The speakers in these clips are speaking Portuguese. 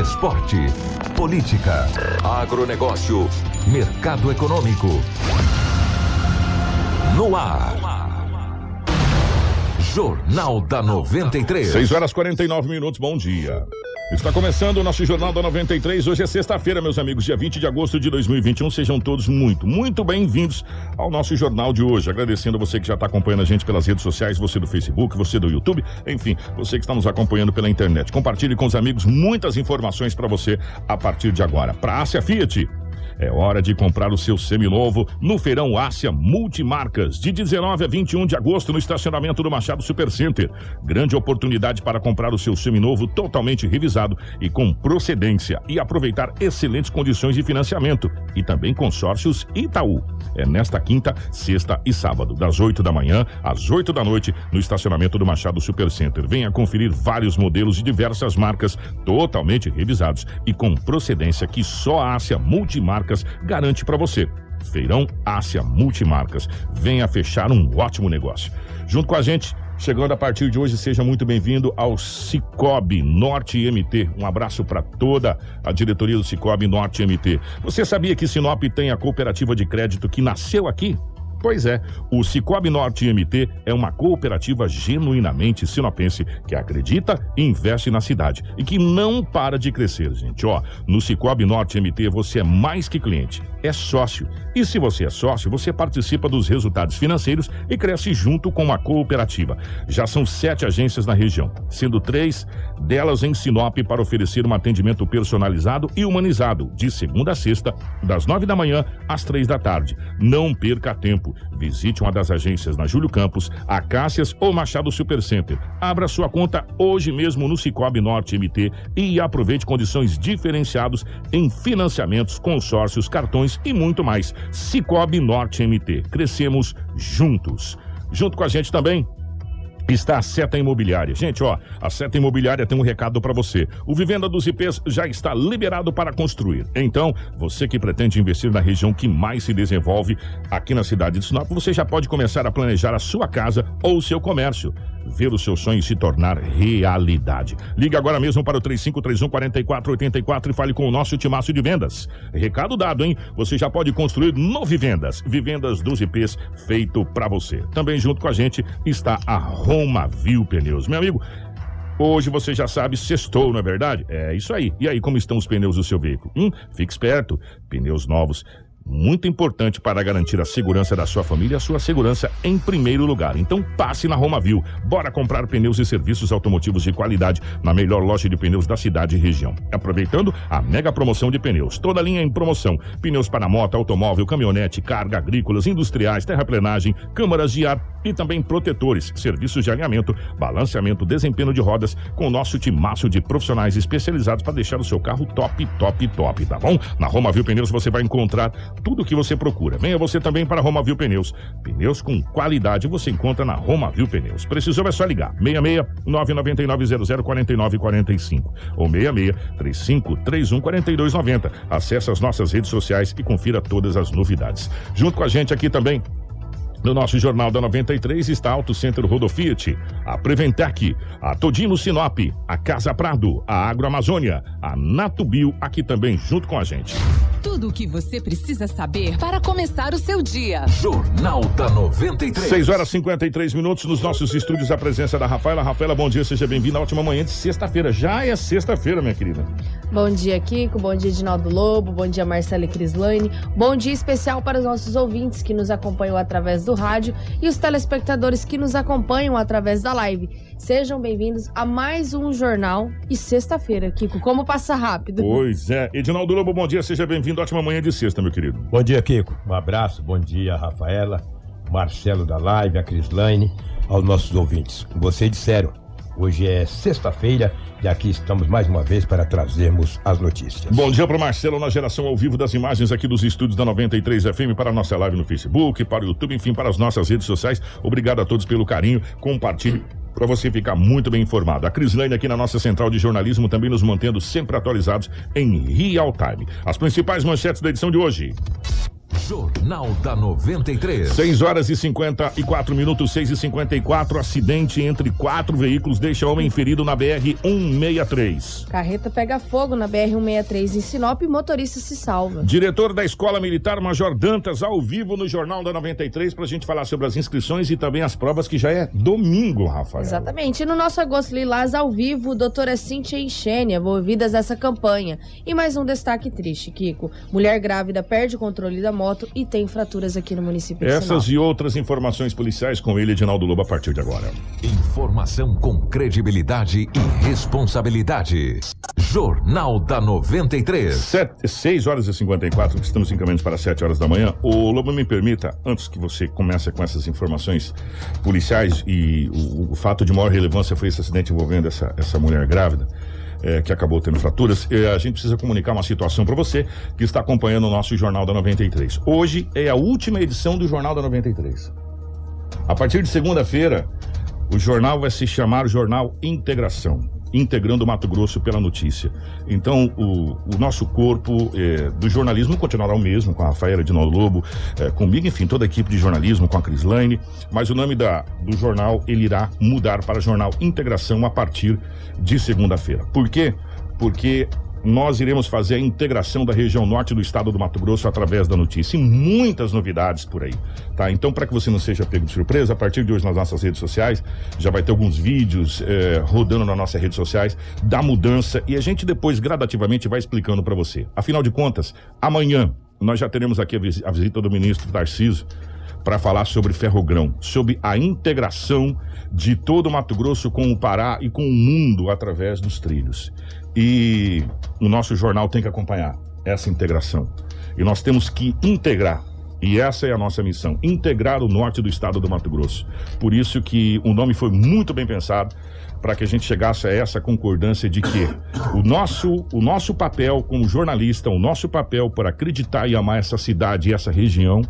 esporte, política, agronegócio, mercado econômico. No ar. Jornal da 93. 6 horas 49 minutos, bom dia. Está começando o nosso Jornal da 93. Hoje é sexta-feira, meus amigos, dia 20 de agosto de 2021. Sejam todos muito, muito bem-vindos ao nosso jornal de hoje. Agradecendo a você que já está acompanhando a gente pelas redes sociais, você do Facebook, você do YouTube, enfim, você que está nos acompanhando pela internet. Compartilhe com os amigos muitas informações para você a partir de agora. Para Ásia Fiat. É hora de comprar o seu seminovo no Feirão Ásia Multimarcas, de 19 a 21 de agosto no estacionamento do Machado Supercenter. Grande oportunidade para comprar o seu seminovo totalmente revisado e com procedência e aproveitar excelentes condições de financiamento e também consórcios Itaú. É nesta quinta, sexta e sábado, das 8 da manhã às 8 da noite, no estacionamento do Machado Supercenter. Venha conferir vários modelos de diversas marcas totalmente revisados e com procedência que só a Ásia Multimarcas Multimarcas garante para você. Feirão Ásia Multimarcas. Venha fechar um ótimo negócio. Junto com a gente, chegando a partir de hoje, seja muito bem-vindo ao Cicobi Norte MT. Um abraço para toda a diretoria do Cicobi Norte MT. Você sabia que Sinop tem a cooperativa de crédito que nasceu aqui? Pois é, o Cicobi Norte MT é uma cooperativa genuinamente sinopense que acredita e investe na cidade e que não para de crescer, gente. Ó, no Cicobi Norte MT você é mais que cliente, é sócio. E se você é sócio, você participa dos resultados financeiros e cresce junto com a cooperativa. Já são sete agências na região, sendo três delas em Sinop para oferecer um atendimento personalizado e humanizado, de segunda a sexta, das nove da manhã às três da tarde. Não perca tempo. Visite uma das agências na Júlio Campos, Acácias ou Machado Supercenter. Abra sua conta hoje mesmo no Cicobi Norte MT e aproveite condições diferenciadas em financiamentos, consórcios, cartões e muito mais. Cicobi Norte MT. Crescemos juntos. Junto com a gente também, está a Seta Imobiliária. Gente, ó, a Seta Imobiliária tem um recado para você. O Vivenda dos IPs já está liberado para construir. Então, você que pretende investir na região que mais se desenvolve aqui na cidade de Sinop, você já pode começar a planejar a sua casa ou o seu comércio ver o seu sonho se tornar realidade. Ligue agora mesmo para o 3531 4484 e fale com o nosso timaço de vendas. Recado dado, hein? Você já pode construir no Vivendas. Vivendas dos IPs feito para você. Também junto com a gente está a Roma Viu Pneus. Meu amigo, Hoje você já sabe, sextou, não é verdade? É isso aí. E aí, como estão os pneus do seu veículo? Hum, fique esperto. Pneus novos muito importante para garantir a segurança da sua família a sua segurança em primeiro lugar. Então passe na Romavil. Bora comprar pneus e serviços automotivos de qualidade na melhor loja de pneus da cidade e região. Aproveitando a mega promoção de pneus. Toda linha em promoção. Pneus para moto, automóvel, caminhonete, carga, agrícolas, industriais, terraplenagem, câmaras de ar e também protetores, serviços de alinhamento, balanceamento, desempenho de rodas com o nosso timaço de profissionais especializados para deixar o seu carro top, top, top, tá bom? Na Romavil Pneus você vai encontrar tudo o que você procura. Venha você também para Romavil Pneus. Pneus com qualidade você encontra na Romavil Pneus. Precisou é só ligar. 66 999 00 49 45 ou 66 35 31 42 90. Acesse as nossas redes sociais e confira todas as novidades. Junto com a gente aqui também no nosso Jornal da 93 está Auto Center Rodofiat, a Preventec, a Todino Sinop, a Casa Prado, a Agroamazônia, a Natubio aqui também junto com a gente. Tudo o que você precisa saber para começar o seu dia. Jornal da 93. 6 horas e 53 minutos nos nossos estúdios, a presença da Rafaela. Rafaela, bom dia, seja bem-vinda. Ótima manhã de sexta-feira. Já é sexta-feira, minha querida. Bom dia, Kiko. Bom dia, Edinaldo Lobo. Bom dia, Marcela e Crislane. Bom dia especial para os nossos ouvintes que nos acompanham através do rádio e os telespectadores que nos acompanham através da live. Sejam bem-vindos a mais um jornal e sexta-feira, Kiko. Como passa rápido. Pois é. Edinaldo Lobo, bom dia, seja bem-vindo. Ótima manhã de sexta, meu querido. Bom dia, Kiko. Um abraço. Bom dia, Rafaela, Marcelo da live, a Crislaine, aos nossos ouvintes. Vocês disseram, Hoje é sexta-feira e aqui estamos mais uma vez para trazermos as notícias. Bom dia para o Marcelo na geração ao vivo das imagens aqui dos estúdios da 93 FM para a nossa live no Facebook, para o YouTube, enfim, para as nossas redes sociais. Obrigado a todos pelo carinho. Compartilhe para você ficar muito bem informado. A Crislane aqui na nossa central de jornalismo também nos mantendo sempre atualizados em real time. As principais manchetes da edição de hoje. Jornal da 93. 6 horas e 54 minutos, 6 e 54 Acidente entre quatro veículos deixa homem ferido na BR-163. Carreta pega fogo na BR-163 em Sinop e motorista se salva. Diretor da Escola Militar Major Dantas, ao vivo no Jornal da 93, para a gente falar sobre as inscrições e também as provas, que já é domingo, Rafael. Exatamente. E no nosso Agosto Lilás, ao vivo, doutora Cíntia Enxênia, envolvidas nessa campanha. E mais um destaque triste, Kiko. Mulher grávida perde o controle da moto e tem fraturas aqui no município de Essas e outras informações policiais com ele, Edinaldo Lobo, a partir de agora. Informação com credibilidade e responsabilidade. Jornal da 93. Sete, 6 horas e 54, estamos encaminhando para 7 horas da manhã. O Lobo, me permita, antes que você comece com essas informações policiais e o, o fato de maior relevância foi esse acidente envolvendo essa, essa mulher grávida. Eh, que acabou tendo fraturas, eh, a gente precisa comunicar uma situação para você que está acompanhando o nosso Jornal da 93. Hoje é a última edição do Jornal da 93. A partir de segunda-feira, o jornal vai se chamar Jornal Integração. Integrando o Mato Grosso pela notícia. Então, o, o nosso corpo eh, do jornalismo continuará o mesmo, com a Rafaela de Lobo, eh, comigo, enfim, toda a equipe de jornalismo, com a Crislaine, mas o nome da, do jornal ele irá mudar para Jornal Integração a partir de segunda-feira. Por quê? Porque nós iremos fazer a integração da região norte do estado do Mato Grosso através da notícia. E muitas novidades por aí, tá? Então, para que você não seja pego de surpresa, a partir de hoje nas nossas redes sociais, já vai ter alguns vídeos eh, rodando nas nossas redes sociais da mudança e a gente depois gradativamente vai explicando para você. Afinal de contas, amanhã nós já teremos aqui a, visi- a visita do ministro Tarciso para falar sobre ferrogrão, sobre a integração de todo o Mato Grosso com o Pará e com o mundo através dos trilhos. E o nosso jornal tem que acompanhar essa integração. E nós temos que integrar. E essa é a nossa missão, integrar o norte do estado do Mato Grosso. Por isso que o nome foi muito bem pensado para que a gente chegasse a essa concordância de que o nosso, o nosso papel como jornalista, o nosso papel por acreditar e amar essa cidade e essa região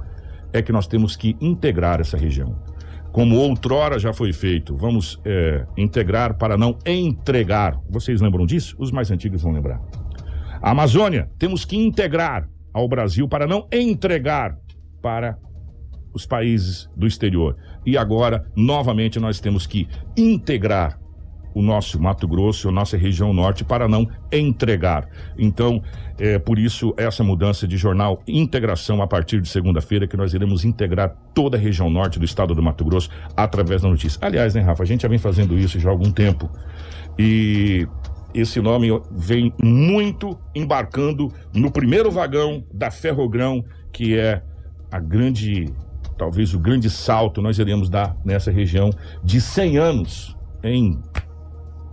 é que nós temos que integrar essa região. Como outrora já foi feito, vamos é, integrar para não entregar. Vocês lembram disso? Os mais antigos vão lembrar. A Amazônia, temos que integrar ao Brasil para não entregar para os países do exterior. E agora, novamente, nós temos que integrar o nosso Mato Grosso, a nossa região norte, para não entregar. Então, é por isso essa mudança de jornal Integração a partir de segunda-feira, que nós iremos integrar toda a região norte do estado do Mato Grosso através da notícia. Aliás, né, Rafa, a gente já vem fazendo isso já há algum tempo. E esse nome vem muito embarcando no primeiro vagão da Ferrogrão, que é a grande, talvez o grande salto nós iremos dar nessa região de 100 anos em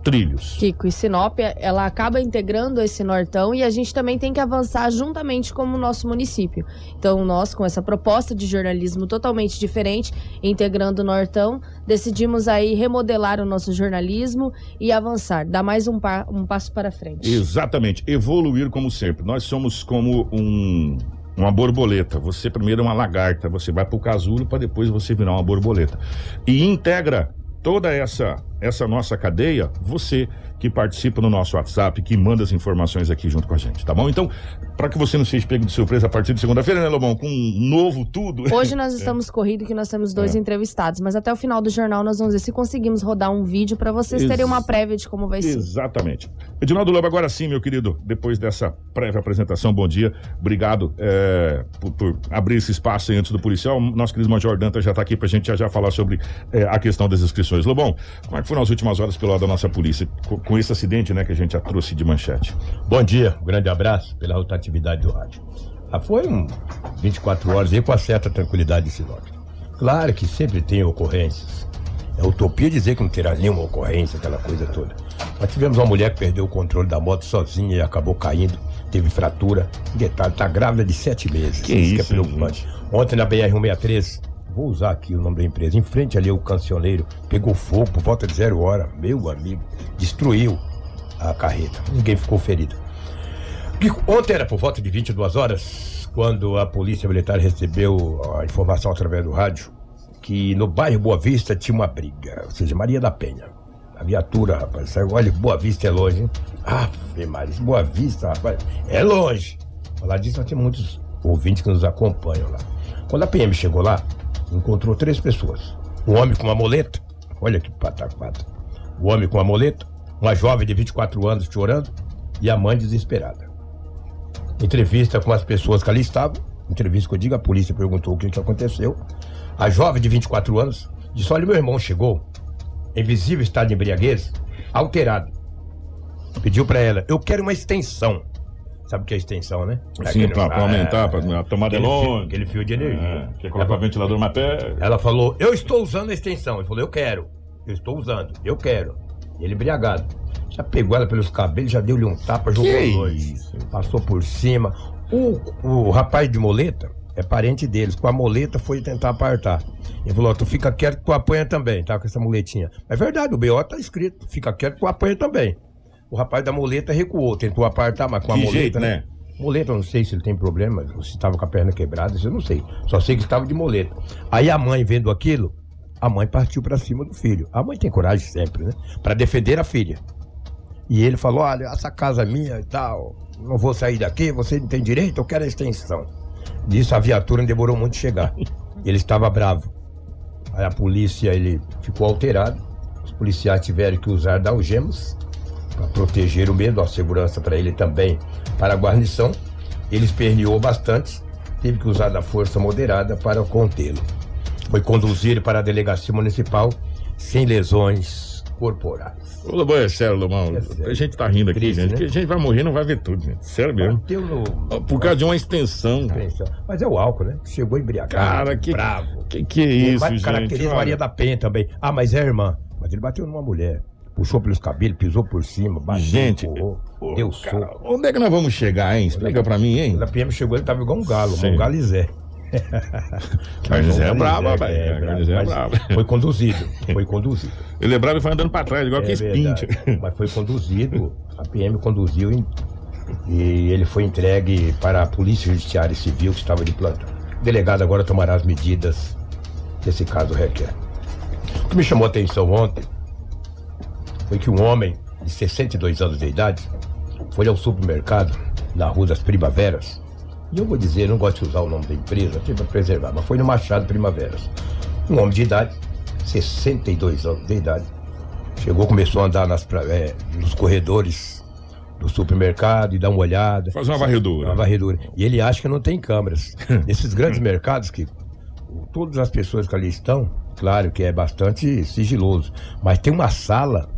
trilhos. Kiko, e Sinop, ela acaba integrando esse nortão e a gente também tem que avançar juntamente como o nosso município. Então, nós, com essa proposta de jornalismo totalmente diferente, integrando o nortão, decidimos aí remodelar o nosso jornalismo e avançar, dar mais um, pa- um passo para frente. Exatamente, evoluir como sempre. Nós somos como um, uma borboleta. Você primeiro é uma lagarta, você vai para o casulo para depois você virar uma borboleta. E integra toda essa essa nossa cadeia, você que participa no nosso WhatsApp, que manda as informações aqui junto com a gente, tá bom? Então, para que você não seja pego de surpresa a partir de segunda-feira, né, Lobão? Com um novo tudo. Hoje nós estamos corrido que nós temos dois É. entrevistados, mas até o final do jornal nós vamos ver se conseguimos rodar um vídeo para vocês terem uma Ex- prévia de como vai ser. Exatamente. Edinaldo Lobo, agora sim, meu querido, depois dessa prévia apresentação, bom dia. Obrigado é, por, por abrir esse espaço aí antes do policial. Nosso querido Major Danta já está aqui para a gente já, já falar sobre é, a questão das inscrições. Lobão, como é que foram as últimas horas pelo lado da nossa polícia com, com esse acidente né, que a gente já trouxe de manchete? Bom dia, um grande abraço pela rotatividade do rádio. Ah, foi um 24 horas aí com a certa tranquilidade de Sinop. Claro que sempre tem ocorrências. É utopia dizer que não terá nenhuma ocorrência, aquela coisa toda. Mas tivemos uma mulher que perdeu o controle da moto sozinha e acabou caindo, teve fratura. Detalhe, tá grávida de sete meses. Que é isso, preocupante. Ontem na BR-163, vou usar aqui o nome da empresa, em frente ali o cancioneiro, pegou fogo por volta de zero hora, meu amigo, destruiu a carreta, ninguém ficou ferido. Ontem era por volta de 22 horas, quando a polícia militar recebeu a informação através do rádio que no bairro Boa Vista tinha uma briga, ou seja, Maria da Penha. A viatura, rapaz, saiu, olha, Boa Vista é longe, hein? Ave Maria, Boa Vista, rapaz, é longe. Falar disso, nós temos muitos ouvintes que nos acompanham lá. Quando a PM chegou lá, encontrou três pessoas. Um homem com uma moleta, olha que pataquada. O homem com uma moleta, uma jovem de 24 anos chorando e a mãe desesperada. Entrevista com as pessoas que ali estavam, entrevista que eu digo, a polícia perguntou o que, que aconteceu. A jovem de 24 anos disse: Olha, meu irmão chegou em visível estado de embriaguez, alterado. Pediu pra ela: Eu quero uma extensão. Sabe o que é extensão, né? Sim, pra aumentar, pra, a tomada é aquele fio, longe. aquele fio de energia. É, quer colocar o ventilador mais perto. Ela falou, eu estou usando a extensão. Ele falou, eu quero. Eu estou usando, eu quero. Ele embriagado. Já pegou ela pelos cabelos, já deu-lhe um tapa, jogou Que longe. isso? Passou por cima. O, o rapaz de moleta é parente deles. Com a moleta foi tentar apartar. Ele falou, tu fica quieto que tu apanha também, tá? Com essa muletinha. É verdade, o BO tá escrito. Fica quieto que tu apanha também. O rapaz da moleta recuou, tentou apartar, mas com a moleta, jeito, né? né? Moleta, eu não sei se ele tem problema, se estava com a perna quebrada, eu não sei. Só sei que estava de moleta. Aí a mãe, vendo aquilo, a mãe partiu para cima do filho. A mãe tem coragem sempre, né? Para defender a filha. E ele falou: Olha, essa casa é minha e tal, não vou sair daqui, você não tem direito, eu quero a extensão. Disso a viatura demorou muito chegar. Ele estava bravo. Aí a polícia, ele ficou alterado. Os policiais tiveram que usar da algemas proteger o medo, a segurança para ele também, para a guarnição. Ele esperneou bastante, teve que usar da força moderada para contê-lo. Foi conduzido para a delegacia municipal sem lesões corporais. Ô, Lobão, é sério, Lobão. É sério. A gente tá rindo aqui, Triste, gente. né? A gente vai morrer não vai ver tudo, gente. Sério mesmo. No. Por causa de uma extensão. Atenção. Mas é o álcool, né? Chegou embriagado. Cara, que. bravo. Que que é isso, gente? Caracteriza Olha. Maria da Penha também. Ah, mas é irmã. Mas ele bateu numa mulher. Puxou pelos cabelos, pisou por cima, bateu, Gente, empurrou, Ô, deu cara, soco. Onde é que nós vamos chegar, hein? Explica pra mim, hein? Quando a PM chegou, ele tava igual um galo, Sim. um galizé. Garnizé é Um brabo, galizé, rapaz. é, Garnizé é brabo. Foi conduzido, foi conduzido. Ele é brabo e vai andando pra trás, igual É que espinte. Mas foi conduzido, a PM conduziu em- e ele foi entregue para a Polícia Judiciária Civil que estava de plantão. O delegado agora tomará as medidas que esse caso requer. O que me chamou a atenção ontem foi que um homem de 62 anos de idade foi ao supermercado na Rua das Primaveras. E eu vou dizer, não gosto de usar o nome da empresa aqui para preservar, mas foi no Machado Primaveras. Um homem de idade, 62 anos de idade, Chegou, começou a andar nas, é, nos corredores do supermercado e dar uma olhada. Fazer uma varredura. Uma varredura. E ele acha que não tem câmeras. Nesses grandes mercados que todas as pessoas que ali estão, claro que é bastante sigiloso, mas tem uma sala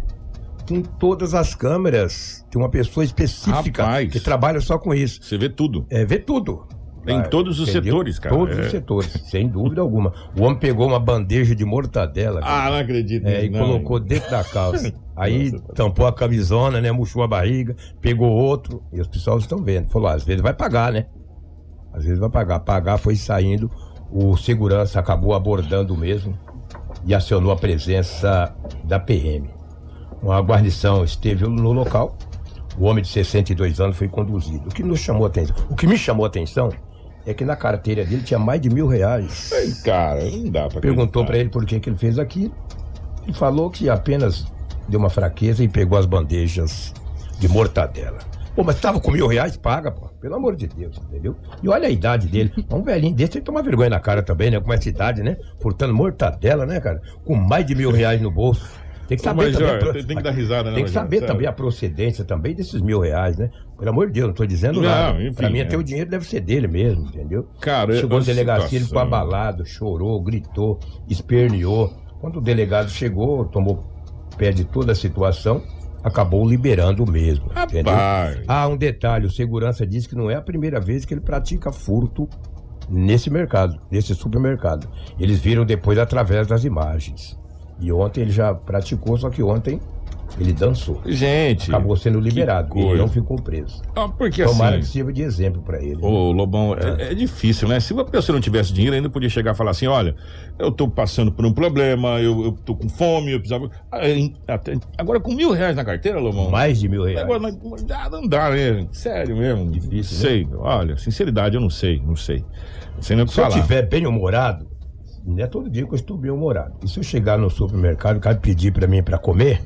com todas as câmeras. Tem uma pessoa específica Rapaz. que trabalha só com isso. Você vê tudo. É, vê tudo. Em Vai, todos os setores, cara. Todos É. os setores, sem dúvida alguma. O homem pegou uma bandeja de mortadela. cara. Ah, não acredito. É, e não. colocou dentro da calça. Aí tampou a camisona, né? Murchou a barriga, pegou outro. E os pessoal estão vendo. Falou, às vezes vai pagar, né? Às vezes vai pagar. Pagar foi saindo. O segurança acabou abordando mesmo e acionou a presença da PM. Uma guarnição esteve no local. O homem de 62 anos foi conduzido. O que nos chamou a atenção? O que me chamou a atenção é que na carteira dele tinha mais de mil reais. Ei, cara, não dá pra Perguntou pra ele por que, que ele fez aquilo. Ele falou que apenas deu uma fraqueza e pegou as bandejas de mortadela. Pô, mas tava com mil reais, paga, pô. Pelo amor de Deus, entendeu? E olha a idade dele. Um velhinho desse tem que tomar vergonha na cara também, né? Com essa idade, né? Furtando mortadela, né, cara? Com mais de mil reais no bolso. Tem que Ô, saber mas, também. tem- tem que dar risada, né, Tem que Rogério? saber Sério. também a procedência também desses mil reais, né? Pelo amor de Deus, não tô dizendo Não, nada. enfim, pra mim, é. até o dinheiro deve ser dele mesmo, entendeu? Cara, Chegou na delegacia, ele ficou abalado, chorou, gritou, esperneou. Quando o delegado chegou, tomou pé de toda a situação, acabou liberando mesmo. Entendeu? Rapaz. Ah, um detalhe: o segurança disse que não é a primeira vez que ele pratica furto nesse mercado, nesse supermercado. Eles viram depois através das imagens. E ontem ele já praticou, só que ontem Ele dançou. Gente. Acabou sendo liberado. Ele não ficou preso. Ah, porque Tomara assim. que sirva de exemplo pra ele. Ô, Lobão, é, é difícil, né? Se a pessoa não tivesse dinheiro, ainda podia chegar e falar assim: olha, eu tô passando por um problema, eu, eu tô com fome, eu precisava. Ah, até- agora com mil reais na carteira, Lobão. Mais de mil reais. Agora não, ah, não dá, né? Sério mesmo. Difícil, né? Sei. Olha, sinceridade, eu não sei, não sei. Sei nem o que Se eu falar. estiver bem humorado, não é todo dia que eu estou bem humorado. E se eu chegar no supermercado, o cara pedir pra mim pra comer,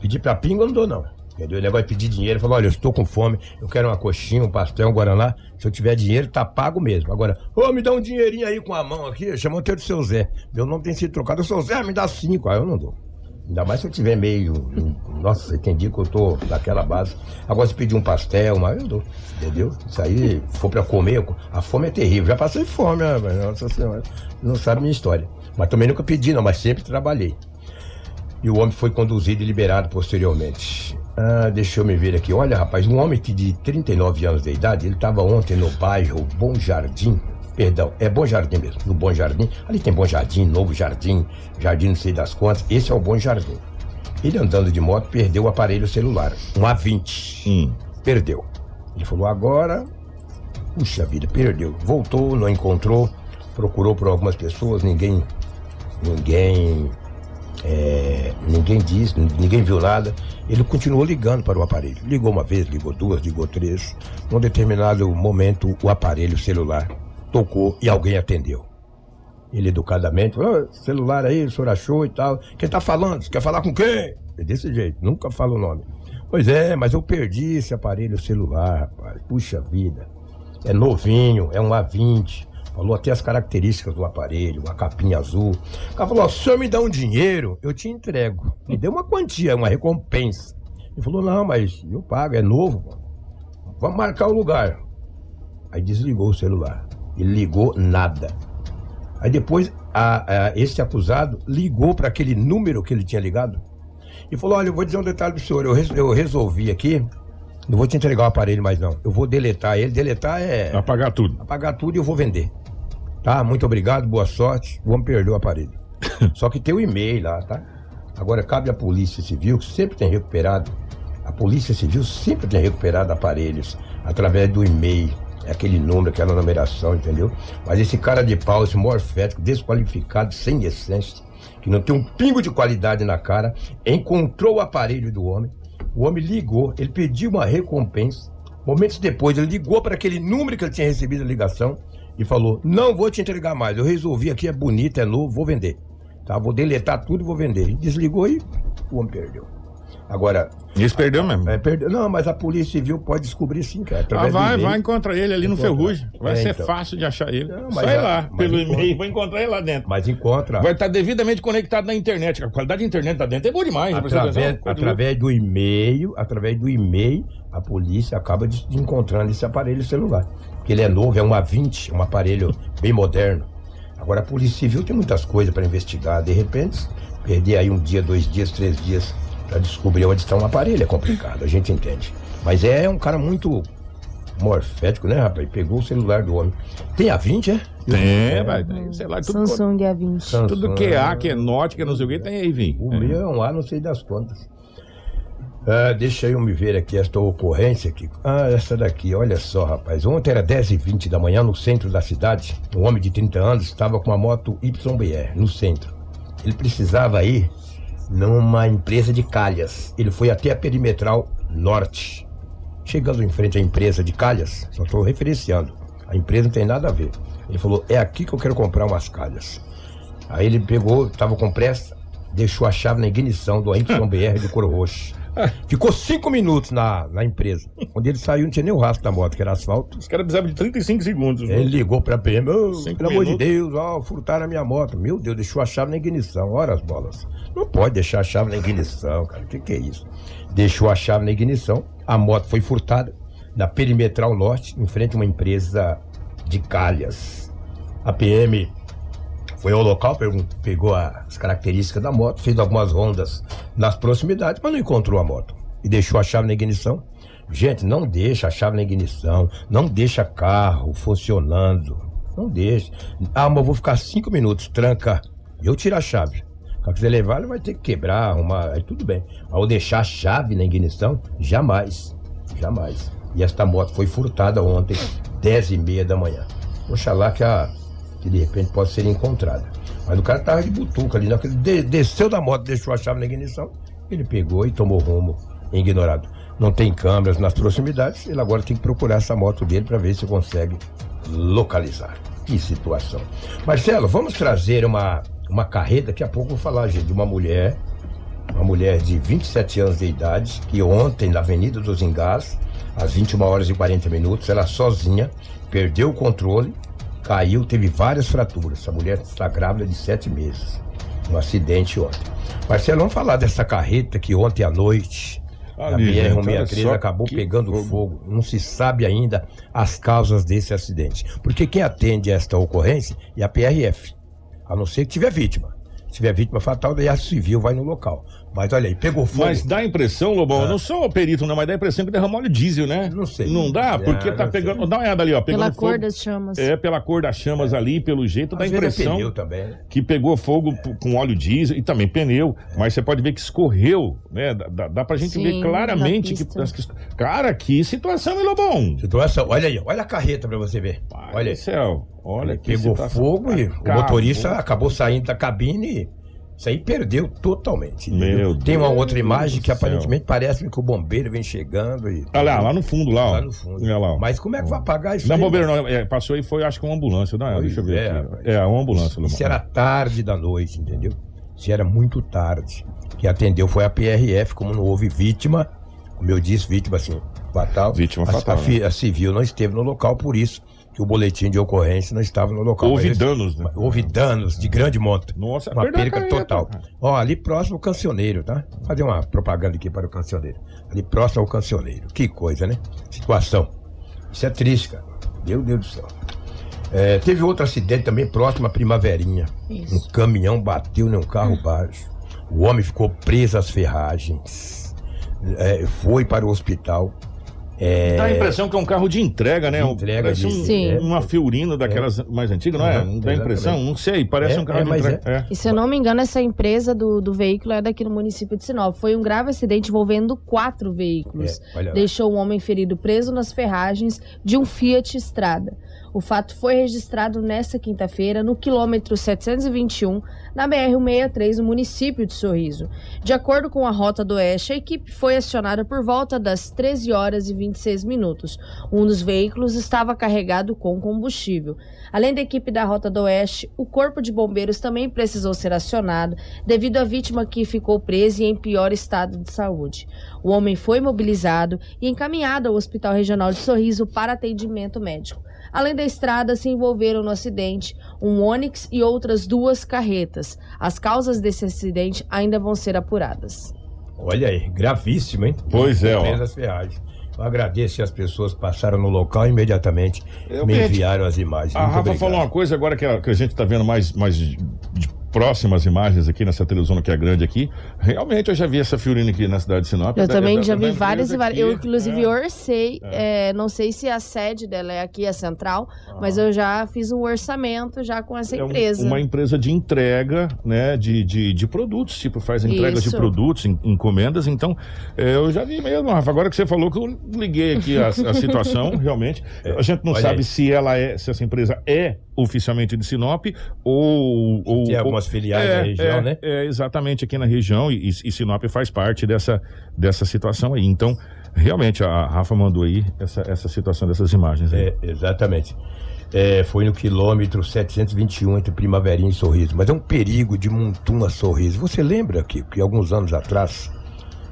pedir pra pinga, eu não dou, não. Entendeu? Ele vai pedir dinheiro, falou, olha, eu estou com fome, eu quero uma coxinha, um pastel, um guaraná. Se eu tiver dinheiro, tá pago mesmo. Agora, ô, me dá um dinheirinho aí com a mão aqui, chamou até do seu Zé. Meu nome tem sido trocado, seu Zé, me dá cinco. Aí eu não dou. Ainda mais se eu tiver meio. Nossa, dia que eu tô daquela base. Agora, se pedir um pastel, mas eu dou. Entendeu? Isso aí, for pra comer, a fome é terrível. Já passei fome, né, Nossa Senhora. Não sabe minha história. Mas também nunca pedi, não, mas sempre trabalhei. E o homem foi conduzido e liberado posteriormente. Ah, deixa eu me ver aqui. Olha, rapaz, um homem de 39 anos de idade, ele estava ontem no bairro Bom Jardim. Perdão, é Bom Jardim mesmo, no Bom Jardim. Ali tem Bom Jardim, Novo Jardim, Jardim não sei das quantas. Esse é o Bom Jardim. Ele andando de moto perdeu o aparelho celular, um A20. Hum. Perdeu. Ele falou, agora. Puxa vida, perdeu. Voltou, não encontrou, procurou por algumas pessoas, ninguém. Ninguém. é, ninguém disse, ninguém viu nada. Ele continuou ligando para o aparelho. Ligou uma vez, ligou duas, ligou três. Num determinado momento, o aparelho celular tocou e alguém atendeu. Ele educadamente, "Ô, celular aí, o senhor achou e tal. Quem tá falando? Você quer falar com quem? É desse jeito, nunca fala o nome. Pois é, mas eu perdi esse aparelho celular, rapaz. Puxa vida. É novinho, é um A20. Falou até as características do aparelho, uma capinha azul. O cara falou: ó, se o senhor me dá um dinheiro, eu te entrego. Me deu uma quantia, uma recompensa. Ele falou: não, mas eu pago, é novo. pô. Vamos marcar o lugar. Aí desligou o celular. Ele ligou nada. Aí depois a- a- esse acusado ligou para aquele número que ele tinha ligado e falou: Olha, eu vou dizer um detalhe pro senhor. Eu, res- eu resolvi aqui, não vou te entregar o aparelho mais não. Eu vou deletar ele. Deletar é Apagar tudo. apagar tudo e eu vou vender. Tá? Muito obrigado, boa sorte. Vamos perder o aparelho. Só que tem o e-mail lá, tá? Agora cabe à Polícia Civil, que sempre tem recuperado. A Polícia Civil sempre tem recuperado aparelhos através do e-mail. É aquele número, aquela numeração, entendeu? Mas esse cara de pau, esse morfético, desqualificado, sem essência, que não tem um pingo de qualidade na cara, encontrou o aparelho do homem. O homem ligou, ele pediu uma recompensa. Momentos depois, ele ligou para aquele número que ele tinha recebido a ligação e falou: Não vou te entregar mais. Eu resolvi aqui, é bonito, é novo, vou vender. Tá? Vou deletar tudo e vou vender. Desligou e o homem perdeu. Agora, Esse perdeu mesmo. é, perdeu. Não, mas a Polícia Civil pode descobrir sim, cara. Ah, vai, vai encontrar ele ali no Encontrar. Ferrugem. Vai É, ser então. fácil de achar ele. Não, a- lá, pelo encontra. e-mail, vou encontrar ele lá dentro. Mas encontra. Vai estar devidamente conectado na internet. A qualidade da internet lá dentro é boa demais. né? Através, de através do e-mail, através do e-mail, a polícia acaba de, de encontrando esse aparelho celular. Porque ele é novo, é um A20, um aparelho bem moderno. Agora a Polícia Civil tem muitas coisas para investigar. De repente, perder aí um dia, dois dias, três dias para descobrir onde está um aparelho é complicado, a gente entende. Mas é um cara muito morfético, né, rapaz? Pegou o celular do homem. Tem A20, é? Tem, vai, tem, sei lá, tudo, Samsung A20. Samsung. tudo que é A, que é Note, que é não sei o que, tem aí, Vim. O meu é um A, não sei das contas. Ah, deixa eu me ver aqui esta ocorrência aqui. Ah, essa daqui, olha só, rapaz. Ontem era 10h20 da manhã, no centro da cidade. Um homem de 30 anos estava com uma moto YBR no centro. Ele precisava ir numa empresa de calhas. Ele foi até a Perimetral Norte. Chegando em frente à empresa de calhas, só estou referenciando. A empresa não tem nada a ver. Ele falou: é aqui que eu quero comprar umas calhas. Aí ele pegou, estava com pressa, deixou a chave na ignição do YBR de cor roxa. Ficou cinco minutos na, na empresa. Quando ele saiu, não tinha nem o rastro da moto, que era asfalto. Os caras precisavam de 35 segundos. Ele ligou pra PM, "Ô, Cinco pelo amor de minutos. Deus, ó, furtaram a minha moto. Meu Deus, deixou a chave na ignição. Ora as bolas. Não pode deixar a chave na ignição, cara. O que, que é isso? Deixou a chave na ignição, a moto foi furtada na Perimetral Norte, em frente a uma empresa de calhas. A PM foi ao local, pegou as características da moto, fez algumas rondas nas proximidades, mas não encontrou a moto. E deixou a chave na ignição. Gente, não deixa a chave na ignição, não deixa carro funcionando. Não deixa. Ah, mas eu vou ficar cinco minutos, tranca. Eu tiro a chave. Se quiser levar, ele vai ter que quebrar, arrumar, aí tudo bem. Ao deixar a chave na ignição, jamais, jamais. E esta moto foi furtada ontem, 10 e meia da manhã. Oxalá que, a, que de repente possa ser encontrada. Mas o cara tava de butuca ali, desceu da moto, deixou a chave na ignição, ele pegou e tomou rumo ignorado. Não tem câmeras nas proximidades, ele agora tem que procurar essa moto dele para ver se consegue localizar. Que situação. Marcelo, vamos trazer uma, uma carreta, daqui a pouco vou falar, gente, de uma mulher, uma mulher de 27 anos de idade, que ontem, na Avenida dos Engás, às 21 horas e 40 minutos, ela sozinha perdeu o controle, caiu, teve várias fraturas. Essa mulher está grávida de sete meses. Um acidente ontem. Marcelo, vamos falar dessa carreta que ontem à noite, a Ali, gente, olha BR-163 só acabou pegando fogo. Não se sabe ainda as causas desse acidente. Porque quem atende esta ocorrência é a PRF. A não ser que tiver vítima. Se tiver vítima fatal, daí a civil vai no local. Mas olha aí, pegou fogo. Mas dá a impressão, Lobão, eu não sou perito, não, mas dá a impressão que derramou óleo diesel, né? Não sei. Não dá, porque É, tá pegando. sei. Dá uma olhada ali, ó. Pela fogo. cor das chamas. É, pela cor das chamas ali, pelo jeito, dá a Às é impressão pneu também. que pegou fogo p- com óleo diesel e também pneu, mas você pode ver que escorreu, né? Dá, dá, dá pra gente Sim, ver claramente que, Cara, que situação, hein, Lobão? Situação, olha aí, olha a carreta pra você ver. Pai olha aí. céu. Olha que Pegou situação. fogo e o motorista acabou saindo da cabine e isso aí perdeu totalmente. Tem uma outra imagem que aparentemente parece que o bombeiro vem chegando e. Olha lá, lá no fundo, lá. Lá no fundo. Lá. Mas como é que vai apagar isso Não, aí? bombeiro não, é, passou aí, foi acho que uma ambulância. Não, Pois deixa eu ver é, aqui. É, uma ambulância. Isso era tarde da noite, entendeu? Isso era muito tarde. Quem atendeu foi a PRF, como não houve vítima, como eu disse, vítima assim, fatal. Vítima fatal, A, fi- a civil não esteve no local, por isso que o boletim de ocorrência não estava no local. Houve Mas danos, né? Houve danos de grande monta. Nossa, Uma perca total. Ó, ali próximo ao cancioneiro, tá? Vou fazer uma propaganda aqui para o cancioneiro. Ali próximo ao cancioneiro. Que coisa, né? Situação. Isso é triste, cara. Meu Deus do céu. É, teve outro acidente também próximo à Primaverinha. Isso. Um caminhão bateu num carro baixo. O homem ficou preso às ferragens. É, foi para o hospital. É, Dá a impressão que é um carro de entrega, né? De entrega parece de- um- Sim. uma Fiorina daquelas mais antigas, não é? Não dá a impressão? Não sei, parece É, um carro é, de entrega. É. E se eu não me engano, essa empresa do, do veículo é daqui no município de Sinop. Foi um grave acidente envolvendo quatro veículos. É. Deixou um homem ferido preso nas ferragens de um Fiat Strada. O fato foi registrado nesta quinta-feira no quilômetro 721, na BR-163, no município de Sorriso. De acordo com a Rota do Oeste, a equipe foi acionada por volta das 13 horas e 26 minutos. Um dos veículos estava carregado com combustível. Além da equipe da Rota do Oeste, o Corpo de Bombeiros também precisou ser acionado devido à vítima que ficou presa e em pior estado de saúde. O homem foi mobilizado e encaminhado ao Hospital Regional de Sorriso para atendimento médico. Além da estrada, se envolveram no acidente um Onix e outras duas carretas. As causas desse acidente ainda vão ser apuradas. Olha aí, gravíssimo, hein? Pois é, ó. Eu agradeço que as pessoas passaram no local e imediatamente Eu me enviaram as imagens. A Muito Rafa obrigado. falou uma coisa agora que a, que a gente tá vendo mais, mais de, de próximas imagens aqui nessa televisão que é grande aqui. Realmente eu já vi essa Fiorina aqui na cidade de Sinop. Eu Da- também da- já da vi várias e várias. Eu, inclusive, É. orcei. é, não sei se a sede dela é aqui, a central, mas eu já fiz um orçamento já com essa É um- empresa. uma empresa de entrega, né, de, de, de produtos, tipo, faz entrega de produtos, en- encomendas, então, é, eu já vi mesmo, Rafa, agora que você falou que eu liguei aqui a, a situação, realmente, a gente não olha sabe aí. se ela é, se essa empresa é oficialmente de Sinop, ou... ou Tem algumas filiais é, na região, é, né? É, exatamente, aqui na região, e, e Sinop faz parte dessa, dessa situação aí, então, realmente, a Rafa mandou aí essa, essa situação dessas imagens aí. É, exatamente. É, foi no quilômetro 721 entre Primaverinha e Sorriso. Mas é um perigo de Montum a Sorriso. Você lembra que, que alguns anos atrás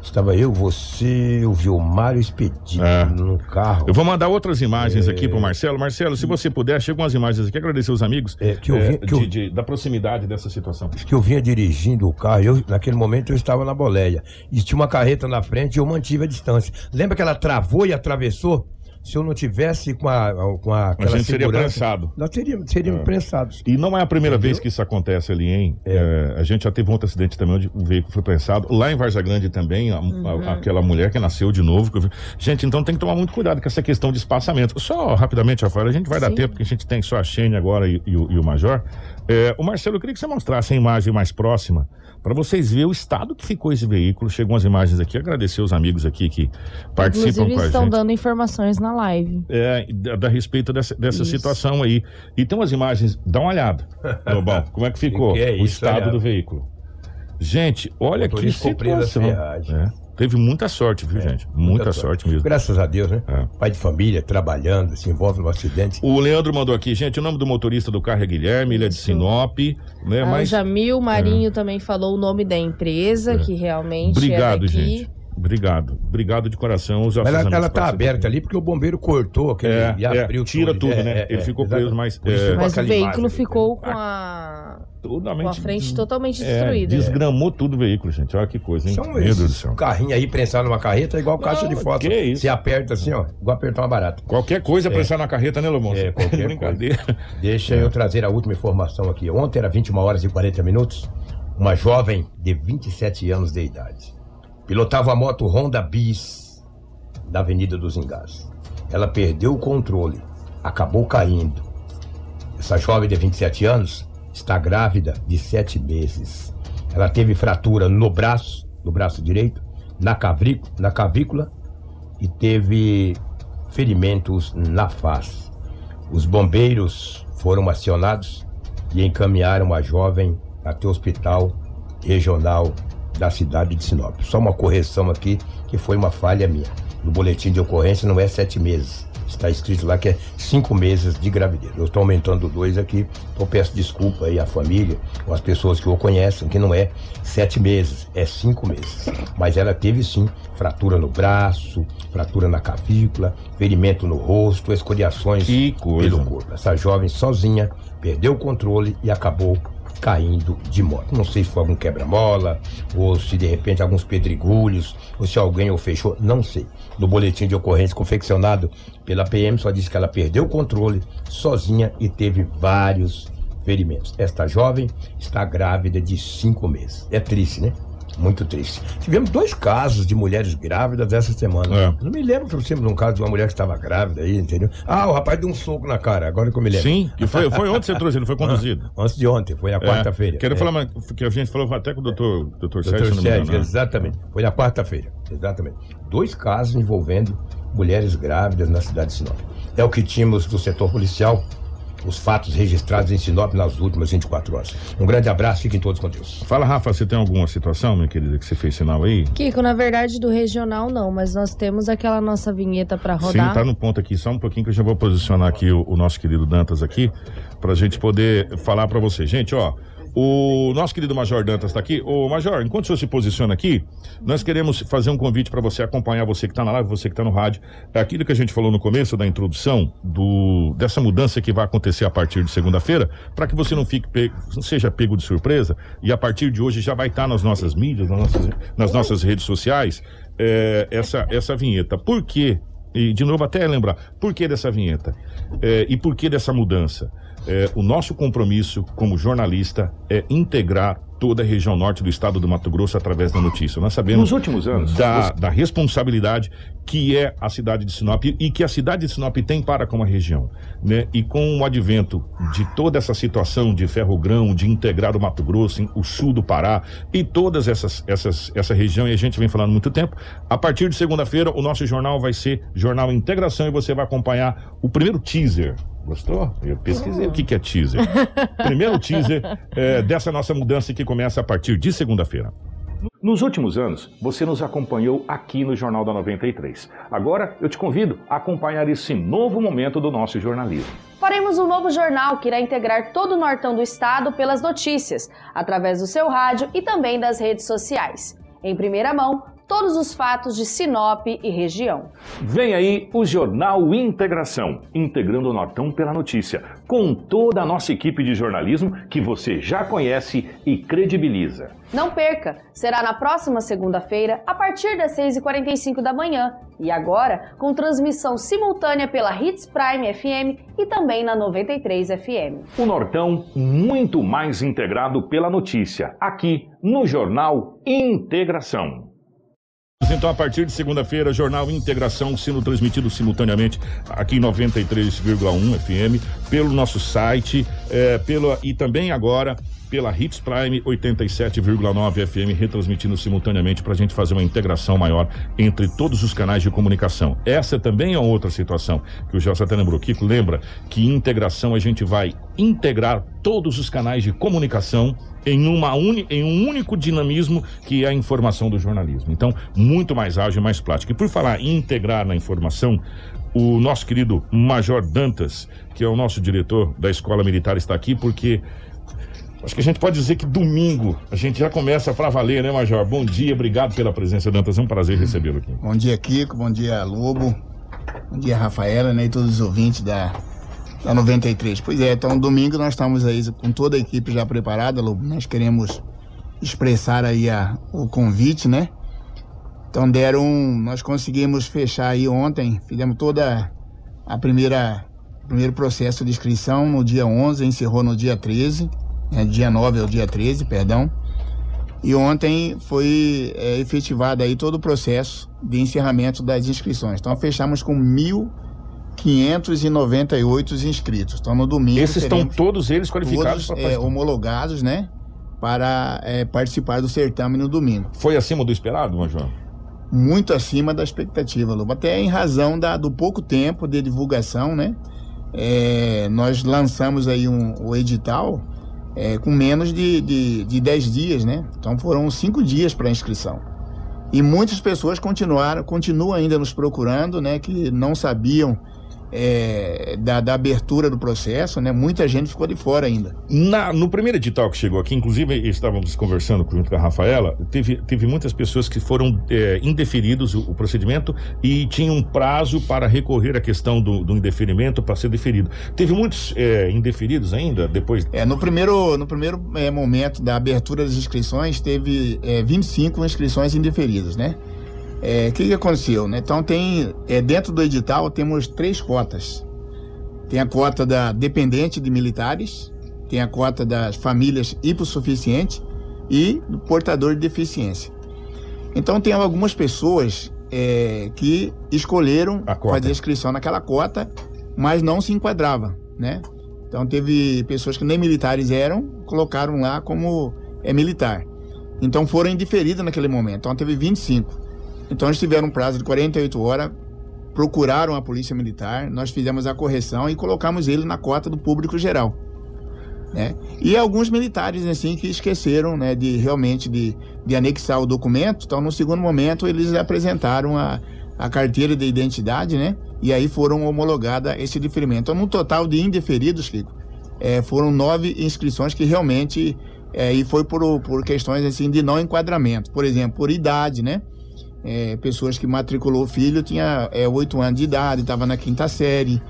estava eu, você, o Vilmário Expedito É. num carro. Eu vou mandar outras imagens aqui É. pro Marcelo. Marcelo, se você puder, chegam umas imagens aqui. Agradecer os amigos É, que eu é, vi- que eu- de- de- da proximidade dessa situação. que eu vinha dirigindo o carro, eu, naquele momento eu estava na boleia. E tinha uma carreta na frente e eu mantive a distância. Lembra que ela travou e atravessou? Se eu não tivesse com a, com a A aquela gente seria prensado. nós teríamos, seríamos É. prensados. E não é a primeira Entendeu? vez que isso acontece ali, hein? É, a gente já teve um outro acidente também onde o veículo foi prensado. Lá em Varza Grande também, a- a- aquela mulher que nasceu de novo. que Gente, então tem que tomar muito cuidado com essa questão de espaçamento. Só rapidamente, Rafael, a gente vai dar Sim. tempo, porque a gente tem só a Xene agora e, e o, e o Major. É, o Marcelo, eu queria que você mostrasse a imagem mais próxima para vocês verem o estado que ficou esse veículo. Chegou as imagens aqui, agradecer os amigos aqui que participam Inclusive, com a estão gente. dando informações na live. É, da, da respeito dessa, dessa Isso. situação aí. E tem umas imagens, dá uma olhada, Lobão, como é que ficou Que que é o isso, estado olha? do veículo. Gente, olha O que situação. ferragem. É, teve muita sorte, viu, gente? Muita, sorte. mesmo. Graças a Deus, né? É. Pai de família, trabalhando, se envolve no acidente. O Leandro mandou aqui, gente, o nome do motorista do carro é Guilherme, ele é de. Sinop, né? A Mas Jamil Marinho também falou o nome da empresa, que realmente obrigado, é daqui. gente. Obrigado. Obrigado de coração. Os Mas ela, ela tá aberta ali porque o bombeiro cortou aquele É, e é, abriu tira tudo, É, né? é, Ele é, ficou preso, mas, é, Mas o veículo ficou com a, Totalmente com a frente totalmente é, destruída. desgramou tudo o veículo, gente. Olha que coisa, hein? São Meu Deus do céu. carrinho aí prensado numa carreta é igual caixa de foto. que isso. Você aperta assim, ó, igual apertar uma barata. Qualquer coisa pra estar na carreta, né, Lobão? É, qualquer Brincadeira. Deixa eu trazer a última informação aqui. Ontem era 21 horas e 40 minutos. Uma jovem de 27 anos de idade pilotava a moto Honda Bis da Avenida dos Engás. Ela perdeu o controle, acabou caindo. Essa jovem de 27 anos está grávida de 7 meses. Ela teve fratura no braço, no braço direito, na, cavrí- na cavícula e teve ferimentos na face. Os bombeiros foram acionados e encaminharam a jovem até o hospital regional da cidade de Sinop. Só uma correção aqui, que foi uma falha minha. No boletim de ocorrência não é sete meses. Está escrito lá que é cinco meses de gravidez. Eu estou aumentando dois aqui, então peço desculpa aí à família, ou às pessoas que o conhecem, que não é sete meses, é cinco meses. Mas ela teve sim fratura no braço, fratura na cavícula, ferimento no rosto, escoriações pelo corpo. Essa jovem sozinha perdeu o controle e acabou caindo de moto. Não sei se foi algum quebra-mola, ou se de repente alguns pedregulhos, ou se alguém o fechou, não sei. No boletim de ocorrência confeccionado pela PM só diz que ela perdeu o controle sozinha e teve vários ferimentos. Esta jovem está grávida de cinco meses. É triste, né? Muito triste. Tivemos dois casos de mulheres grávidas essa semana. É. Não me lembro, exemplo, de um caso de uma mulher que estava grávida aí, entendeu? Ah, o rapaz deu um soco na cara, agora que eu me lembro. Sim, que foi, foi ontem que você trouxe, ele foi conduzido. Antes de ontem, foi na É, quarta-feira. Quero É. falar, mas que a gente falou até com o doutor, doutor Sérgio, Doutor se não Sérgio, engano, né? exatamente. Foi na quarta-feira, exatamente. Dois casos envolvendo mulheres grávidas na cidade de Sinop. É o que tínhamos do setor policial, os fatos registrados em Sinop nas últimas 24 horas. Um grande abraço, fiquem todos com Deus. Fala, Rafa, você tem alguma situação, minha querida, que você fez sinal aí? Kiko, na verdade, do regional não, mas nós temos aquela nossa vinheta pra rodar. Sim, tá no ponto aqui, só um pouquinho que eu já vou posicionar aqui o, o nosso querido Dantas aqui, pra gente poder falar pra você. Gente, ó, o nosso querido Major Dantas tá aqui. Ô, Major, enquanto o senhor se posiciona aqui, nós queremos fazer um convite pra você acompanhar, você que tá na live, você que tá no rádio, é aquilo que a gente falou no começo da introdução, do, dessa mudança que vai acontecer a partir de segunda-feira, pra que você não fique pego, não seja pego de surpresa, e a partir de hoje já vai estar nas nossas mídias, nas nossas, nas nossas redes sociais, é, essa, essa vinheta. Por quê? E, de novo, até lembrar, por que dessa vinheta? É, e por que dessa mudança? É, o nosso compromisso como jornalista é integrar toda a região norte do estado do Mato Grosso através da notícia. Nós sabemos Nos últimos anos, da, da responsabilidade que é a cidade de Sinop e que a cidade de Sinop tem para com a região. Né? E com o advento de toda essa situação de ferrogrão, de integrar o Mato Grosso, o sul do Pará e todas essas, essas essa região, e a gente vem falando muito tempo, a partir de segunda-feira o nosso jornal vai ser Jornal Integração e você vai acompanhar o primeiro teaser. Gostou? Eu pesquisei o que, que é teaser. Primeiro teaser é, dessa nossa mudança que começa a partir de segunda-feira. Nos últimos anos, você nos acompanhou aqui no Jornal da 93. Agora, eu te convido a acompanhar esse novo momento do nosso jornalismo. Faremos um novo jornal que irá integrar todo o nortão do estado pelas notícias, através do seu rádio e também das redes sociais. Em primeira mão, todos os fatos de Sinop e região. Vem aí o Jornal Integração, integrando o Nortão pela notícia, com toda a nossa equipe de jornalismo que você já conhece e credibiliza. Não perca! Será na próxima segunda-feira, a partir das 6h45 da manhã. E agora, com transmissão simultânea pela Hits Prime FM e também na 93 FM. O Nortão muito mais integrado pela notícia, aqui no Jornal Integração. Então, a partir de segunda-feira, Jornal Integração sendo transmitido simultaneamente aqui em 93,1 FM, pelo nosso site, é, pela, e também agora pela Hits Prime 87,9 FM, retransmitindo simultaneamente para a gente fazer uma integração maior entre todos os canais de comunicação. Essa também é outra situação que o até lembrou. Kiko lembra que integração a gente vai integrar todos os canais de comunicação em, uma uni, em um único dinamismo que é a informação do jornalismo. Então, muito mais ágil e mais prático. E por falar em integrar na informação, o nosso querido Major Dantas, que é o nosso diretor da Escola Militar, está aqui porque Acho que a gente pode dizer que domingo a gente já começa para valer, né, Major? Bom dia, obrigado pela presença, Dantas. É um prazer recebê-lo aqui. Bom dia, Kiko. Bom dia, Lobo. Bom dia, Rafaela, né? E todos os ouvintes da, da 93. Pois é, então domingo nós estamos aí com toda a equipe já preparada, Lobo. Nós queremos expressar aí a, o convite, né? Então deram. Nós conseguimos fechar aí ontem, fizemos toda a primeira. Primeiro processo de inscrição no dia 11, encerrou no dia 13 é, dia 9 ao dia 13, perdão. E ontem foi é, efetivado aí todo o processo de encerramento das inscrições. Então fechamos com 1.598 inscritos. Então no domingo. Esses estão todos eles qualificados todos, é, homologados, né? Para é, participar do certame no domingo. Foi acima do esperado, Major? Muito acima da expectativa. Até em razão da, do pouco tempo de divulgação, né? É, nós lançamos aí um, o edital é, com menos de, de, de 10 dias, né? Então foram cinco dias para inscrição. E muitas pessoas continuaram, continuam ainda nos procurando, né? Que não sabiam é, da, da, abertura do processo, né? Muita gente ficou de fora ainda. Na, no primeiro edital que chegou aqui, inclusive estávamos conversando junto com a Rafaela, teve, teve muitas pessoas que foram é, indeferidos o, o, procedimento e tinham um prazo para recorrer à questão do, do indeferimento para ser deferido. Teve muitos é, indeferidos ainda depois? É, no primeiro, no primeiro é, momento da abertura das inscrições, teve 25 é, inscrições indeferidas, né? O é, que, que aconteceu? Né? Então tem é, dentro do edital temos três cotas. Tem a cota da dependente de militares, tem a cota das famílias hipossuficientes e do portador de deficiência. Então tem algumas pessoas é, que escolheram fazer inscrição naquela cota, mas não se enquadrava, né? Então teve pessoas que nem militares eram, colocaram lá como é militar. Então foram indiferidas naquele momento. Então teve 25. Então eles tiveram um prazo de 48 horas, procuraram a polícia militar, nós fizemos a correção e colocamos ele na cota do público geral. Né? E alguns militares assim que esqueceram né, de realmente de, de anexar o documento, então no segundo momento eles apresentaram a, a carteira de identidade, né? E aí foram homologada esse deferimento. Então, no total de indeferidos, Kiko, é, foram nove inscrições que realmente é, e foi por, por questões assim de não enquadramento, por exemplo, por idade, né? É, pessoas que matriculou o filho tinha é, oito anos de idade, estava na quinta série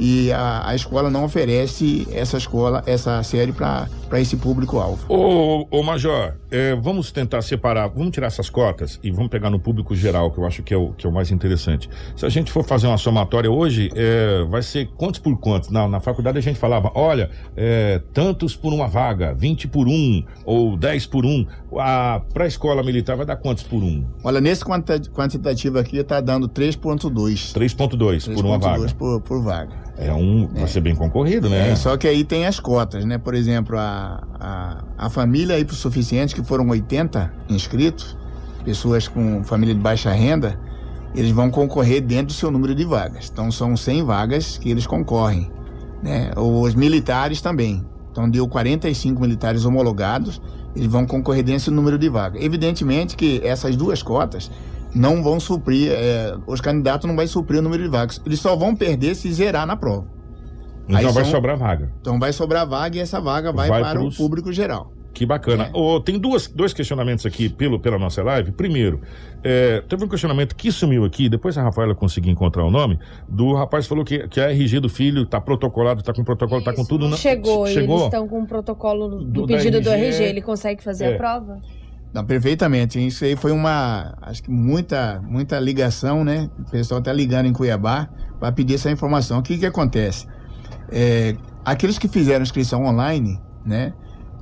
e a, a escola não oferece essa escola, essa série para esse público-alvo. Ô, ô Major, é, vamos tentar separar, vamos tirar essas cotas e vamos pegar no público geral, que eu acho que é o, que é o mais interessante. Se a gente for fazer uma somatória hoje, é, vai ser quantos por quantos? Na, na faculdade a gente falava, olha, é, tantos por uma vaga, 20 por um ou 10 por um. Para a escola militar vai dar quantos por um? Olha, nesse quantitativo aqui está dando 3,2. 3,2 por uma vaga. Por, por vaga. É um, vai ser bem concorrido, né? É, só que aí tem as cotas, né? Por exemplo, a, a, a família hipossuficiente, que foram 80 inscritos, pessoas com família de baixa renda, eles vão concorrer dentro do seu número de vagas. Então são 100 vagas que eles concorrem. Né? Os militares também. Então deu 45 militares homologados, eles vão concorrer dentro desse número de vagas. Evidentemente que essas duas cotas não vão suprir, é, os candidatos não vão suprir o número de vagas. Eles só vão perder se zerar na prova. Então Aí vai são, sobrar vaga. Então vai sobrar vaga e essa vaga vai, vai para pros... o público geral. Que bacana. Ô, tem duas, dois questionamentos aqui pelo, pela nossa live. Primeiro, é, teve um questionamento que sumiu aqui, depois a Rafaela conseguiu encontrar o nome, do rapaz que falou que, que a RG do filho tá protocolado, tá com protocolo, tá com tudo. Não, Chegou, e eles estão com o protocolo do, Do- da pedido do RG. RG. Ele consegue fazer É. a prova? Não, perfeitamente. Isso aí foi uma, acho que muita, muita ligação, né? O pessoal tá ligando em Cuiabá para pedir essa informação. O que que acontece? É, aqueles que fizeram inscrição online, né?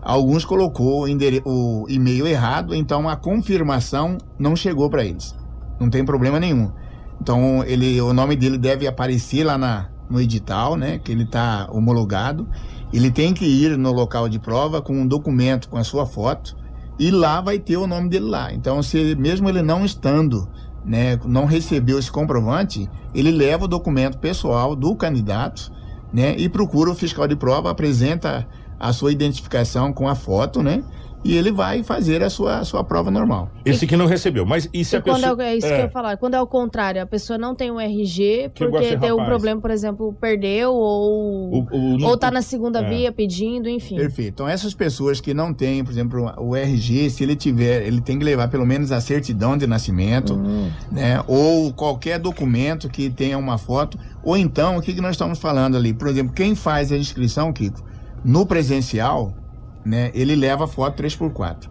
Alguns colocou o e-mail errado, então a confirmação não chegou para eles. Não tem problema nenhum. Então ele, o nome dele deve aparecer lá na, no edital, né? Que ele está homologado. Ele tem que ir no local de prova com um documento com a sua foto e lá vai ter o nome dele lá. Então, se mesmo ele não estando, né, não recebeu esse comprovante, ele leva o documento pessoal do candidato, né, e procura o fiscal de prova, apresenta a sua identificação com a foto, né, e ele vai fazer a sua, a sua prova normal. Esse que não recebeu. Mas e se E a quando pessoa. é, é isso que eu ia falar. Quando é o contrário, a pessoa não tem um RG porque tem um problema, por exemplo, perdeu ou, O- o- não- ou tá na segunda É. via pedindo, enfim. Perfeito. Então, essas pessoas que não têm, por exemplo, o RG, se ele tiver, ele tem que levar pelo menos a certidão de nascimento, né? Ou qualquer documento que tenha uma foto. Ou então, o que, que nós estamos falando ali? Por exemplo, quem faz a inscrição, Kiko, no presencial, né? Ele leva foto 3x4.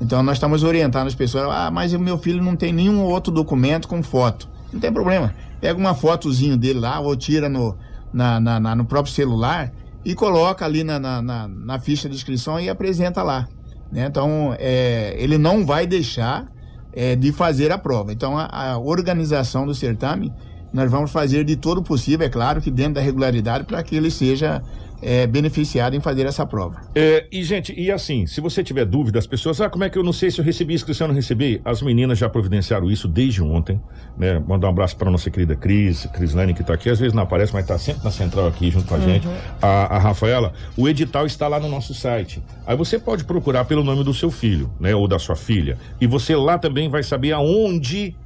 Então, nós estamos orientando as pessoas, ah, mas o meu filho não tem nenhum outro documento com foto. Não tem problema. Pega uma fotozinho dele lá, ou tira no, na, na- na- no próprio celular e coloca ali na, na, na- na ficha de inscrição e apresenta lá. né? Então, é, ele não vai deixar é, de fazer a prova. Então, a, a organização do certame, nós vamos fazer de todo possível, é claro que dentro da regularidade, para que ele seja é, beneficiado em fazer essa prova. É, e, gente, e assim, se você tiver dúvida, as pessoas, ah, como é que eu não sei se eu recebi inscrição ou não recebi? As meninas já providenciaram isso desde ontem, né? Mandar um abraço para nossa querida Cris, Crislane, que tá aqui, às vezes não aparece, mas tá sempre na central aqui junto com a Uhum. gente. A, a Rafaela, o edital está lá no nosso site. Aí você pode procurar pelo nome do seu filho, né? Ou da sua filha. E você lá também vai saber aonde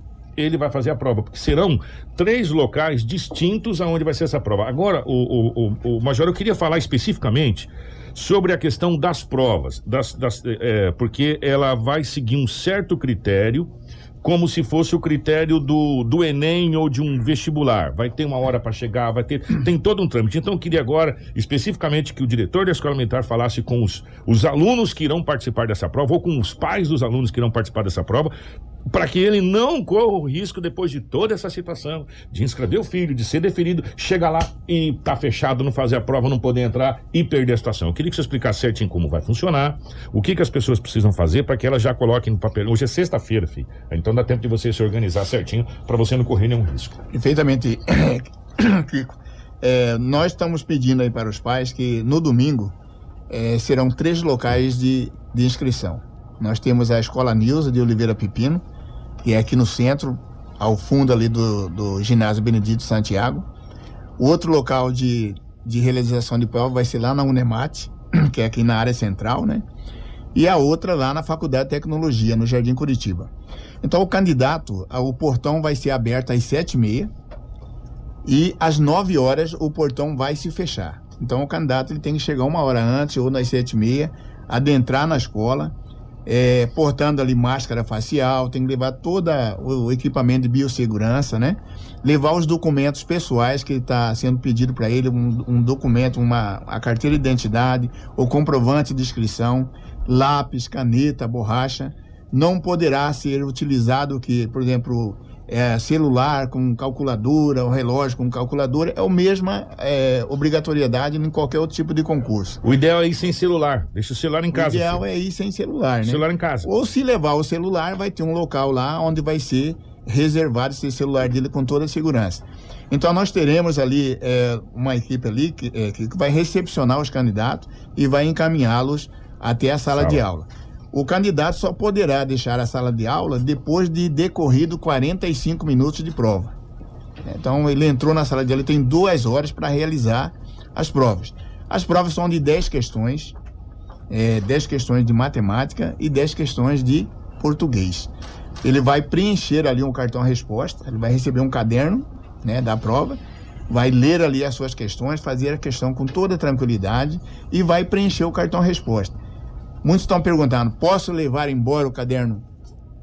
ele vai fazer a prova, porque serão três locais distintos aonde vai ser essa prova. Agora, o, o, o, o Major, eu queria falar especificamente sobre a questão das provas, das, das, é, porque ela vai seguir um certo critério, como se fosse o critério do, do Enem ou de um vestibular. Vai ter uma hora para chegar, vai ter. Tem todo um trâmite. Então, eu queria agora, especificamente, que o diretor da escola militar falasse com os, os alunos que irão participar dessa prova, ou com os pais dos alunos que irão participar dessa prova, para que ele não corra o risco, depois de toda essa situação, de inscrever o filho, de ser deferido, chegar lá e tá fechado, não fazer a prova, não poder entrar e perder a situação. Eu queria que você explicasse certinho como vai funcionar, o que, que as pessoas precisam fazer para que elas já coloquem no papel. Hoje é sexta-feira, filho. Então dá tempo de você se organizar certinho para você não correr nenhum risco. Perfeitamente, Kiko. É, nós estamos pedindo aí para os pais que no domingo é, serão três locais de, de inscrição. Nós temos a Escola Nilza de Oliveira Pepino, que é aqui no centro, ao fundo ali do, do ginásio Benedito Santiago. O outro local de, de realização de prova vai ser lá na Unemate, que é aqui na área central, né? E a outra lá na Faculdade de Tecnologia, no Jardim Curitiba. Então, o candidato, o portão vai ser aberto às sete e meia às 9 horas o portão vai se fechar. Então, o candidato ele tem que chegar uma hora antes ou nas sete e meia, adentrar na escola, é, portando ali máscara facial, tem que levar todo o equipamento de biossegurança, né? Levar os documentos pessoais que está sendo pedido para ele, um, um documento, uma a carteira de identidade, o comprovante de inscrição, lápis, caneta, borracha. Não poderá ser utilizado que, por exemplo, é, celular com calculadora, o relógio com calculadora, é a mesma é, obrigatoriedade em qualquer outro tipo de concurso. O ideal é ir sem celular. Deixa o celular em casa. O ideal filho. é ir sem celular, né? Celular em casa. Ou se levar o celular, vai ter um local lá onde vai ser reservado esse celular dele com toda a segurança. Então nós teremos ali é, uma equipe ali que, é, que vai recepcionar os candidatos e vai encaminhá-los até a sala de aula. O candidato só poderá deixar a sala de aula depois de decorrido 45 minutos de prova. Então ele entrou na sala de aula e tem duas horas para realizar as provas. As provas são de 10 questões, é, 10 questões de matemática e 10 questões de português. Ele vai preencher ali um cartão resposta, ele vai receber um caderno né, da prova, vai ler ali as suas questões, fazer a questão com toda tranquilidade e vai preencher o cartão resposta. Muitos estão perguntando: posso levar embora o caderno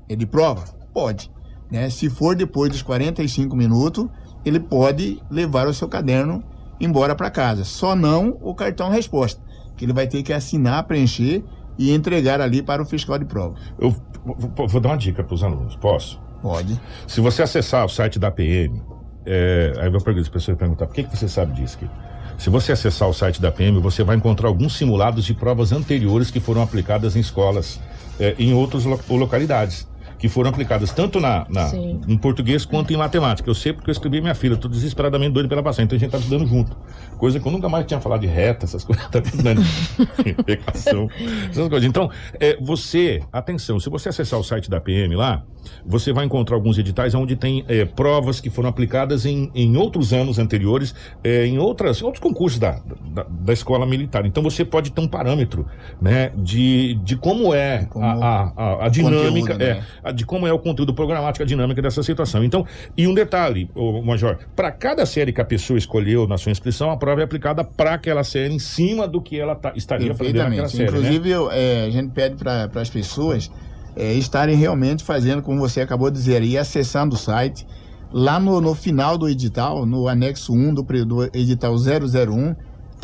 de prova? Pode. Né? Se for depois dos 45 minutos, ele pode levar o seu caderno embora para casa. Só não o cartão resposta, que ele vai ter que assinar, preencher e entregar ali para o fiscal de prova. Eu vou, vou dar uma dica para os alunos, posso? Pode. Se você acessar o site da PM, é, aí eu perguntar, as pessoas perguntar, por que, que você sabe disso, aqui? Se você acessar o site da PM, você vai encontrar alguns simulados de provas anteriores que foram aplicadas em escolas é, em outras lo localidades que foram aplicadas tanto na, na em português quanto em matemática. Eu sei porque eu escrevi minha filha, estou desesperadamente doido pela passar, então a gente está estudando junto. Coisa que eu nunca mais tinha falado de reta, essas coisas, tá estudando pegação, essas coisas. Então, é, você, atenção, se você acessar o site da PM lá, você vai encontrar alguns editais onde tem é, provas que foram aplicadas em, em outros anos anteriores, é, em outras, outros concursos da, da, da, escola militar. Então você pode ter um parâmetro né, de, de como é como a, a, a, dinâmica, conteúdo, né? De como é o conteúdo programático, a dinâmica dessa situação. Então, e um detalhe, Major, para cada série que a pessoa escolheu na sua inscrição, a prova é aplicada para aquela série em cima do que ela tá, estaria aprendendo naquela série. Né? Inclusive, né? eu, é, a gente pede para as pessoas é, estarem realmente fazendo, como você acabou de dizer, e acessando o site. Lá no, no final do edital, no anexo 1 do, do edital 001,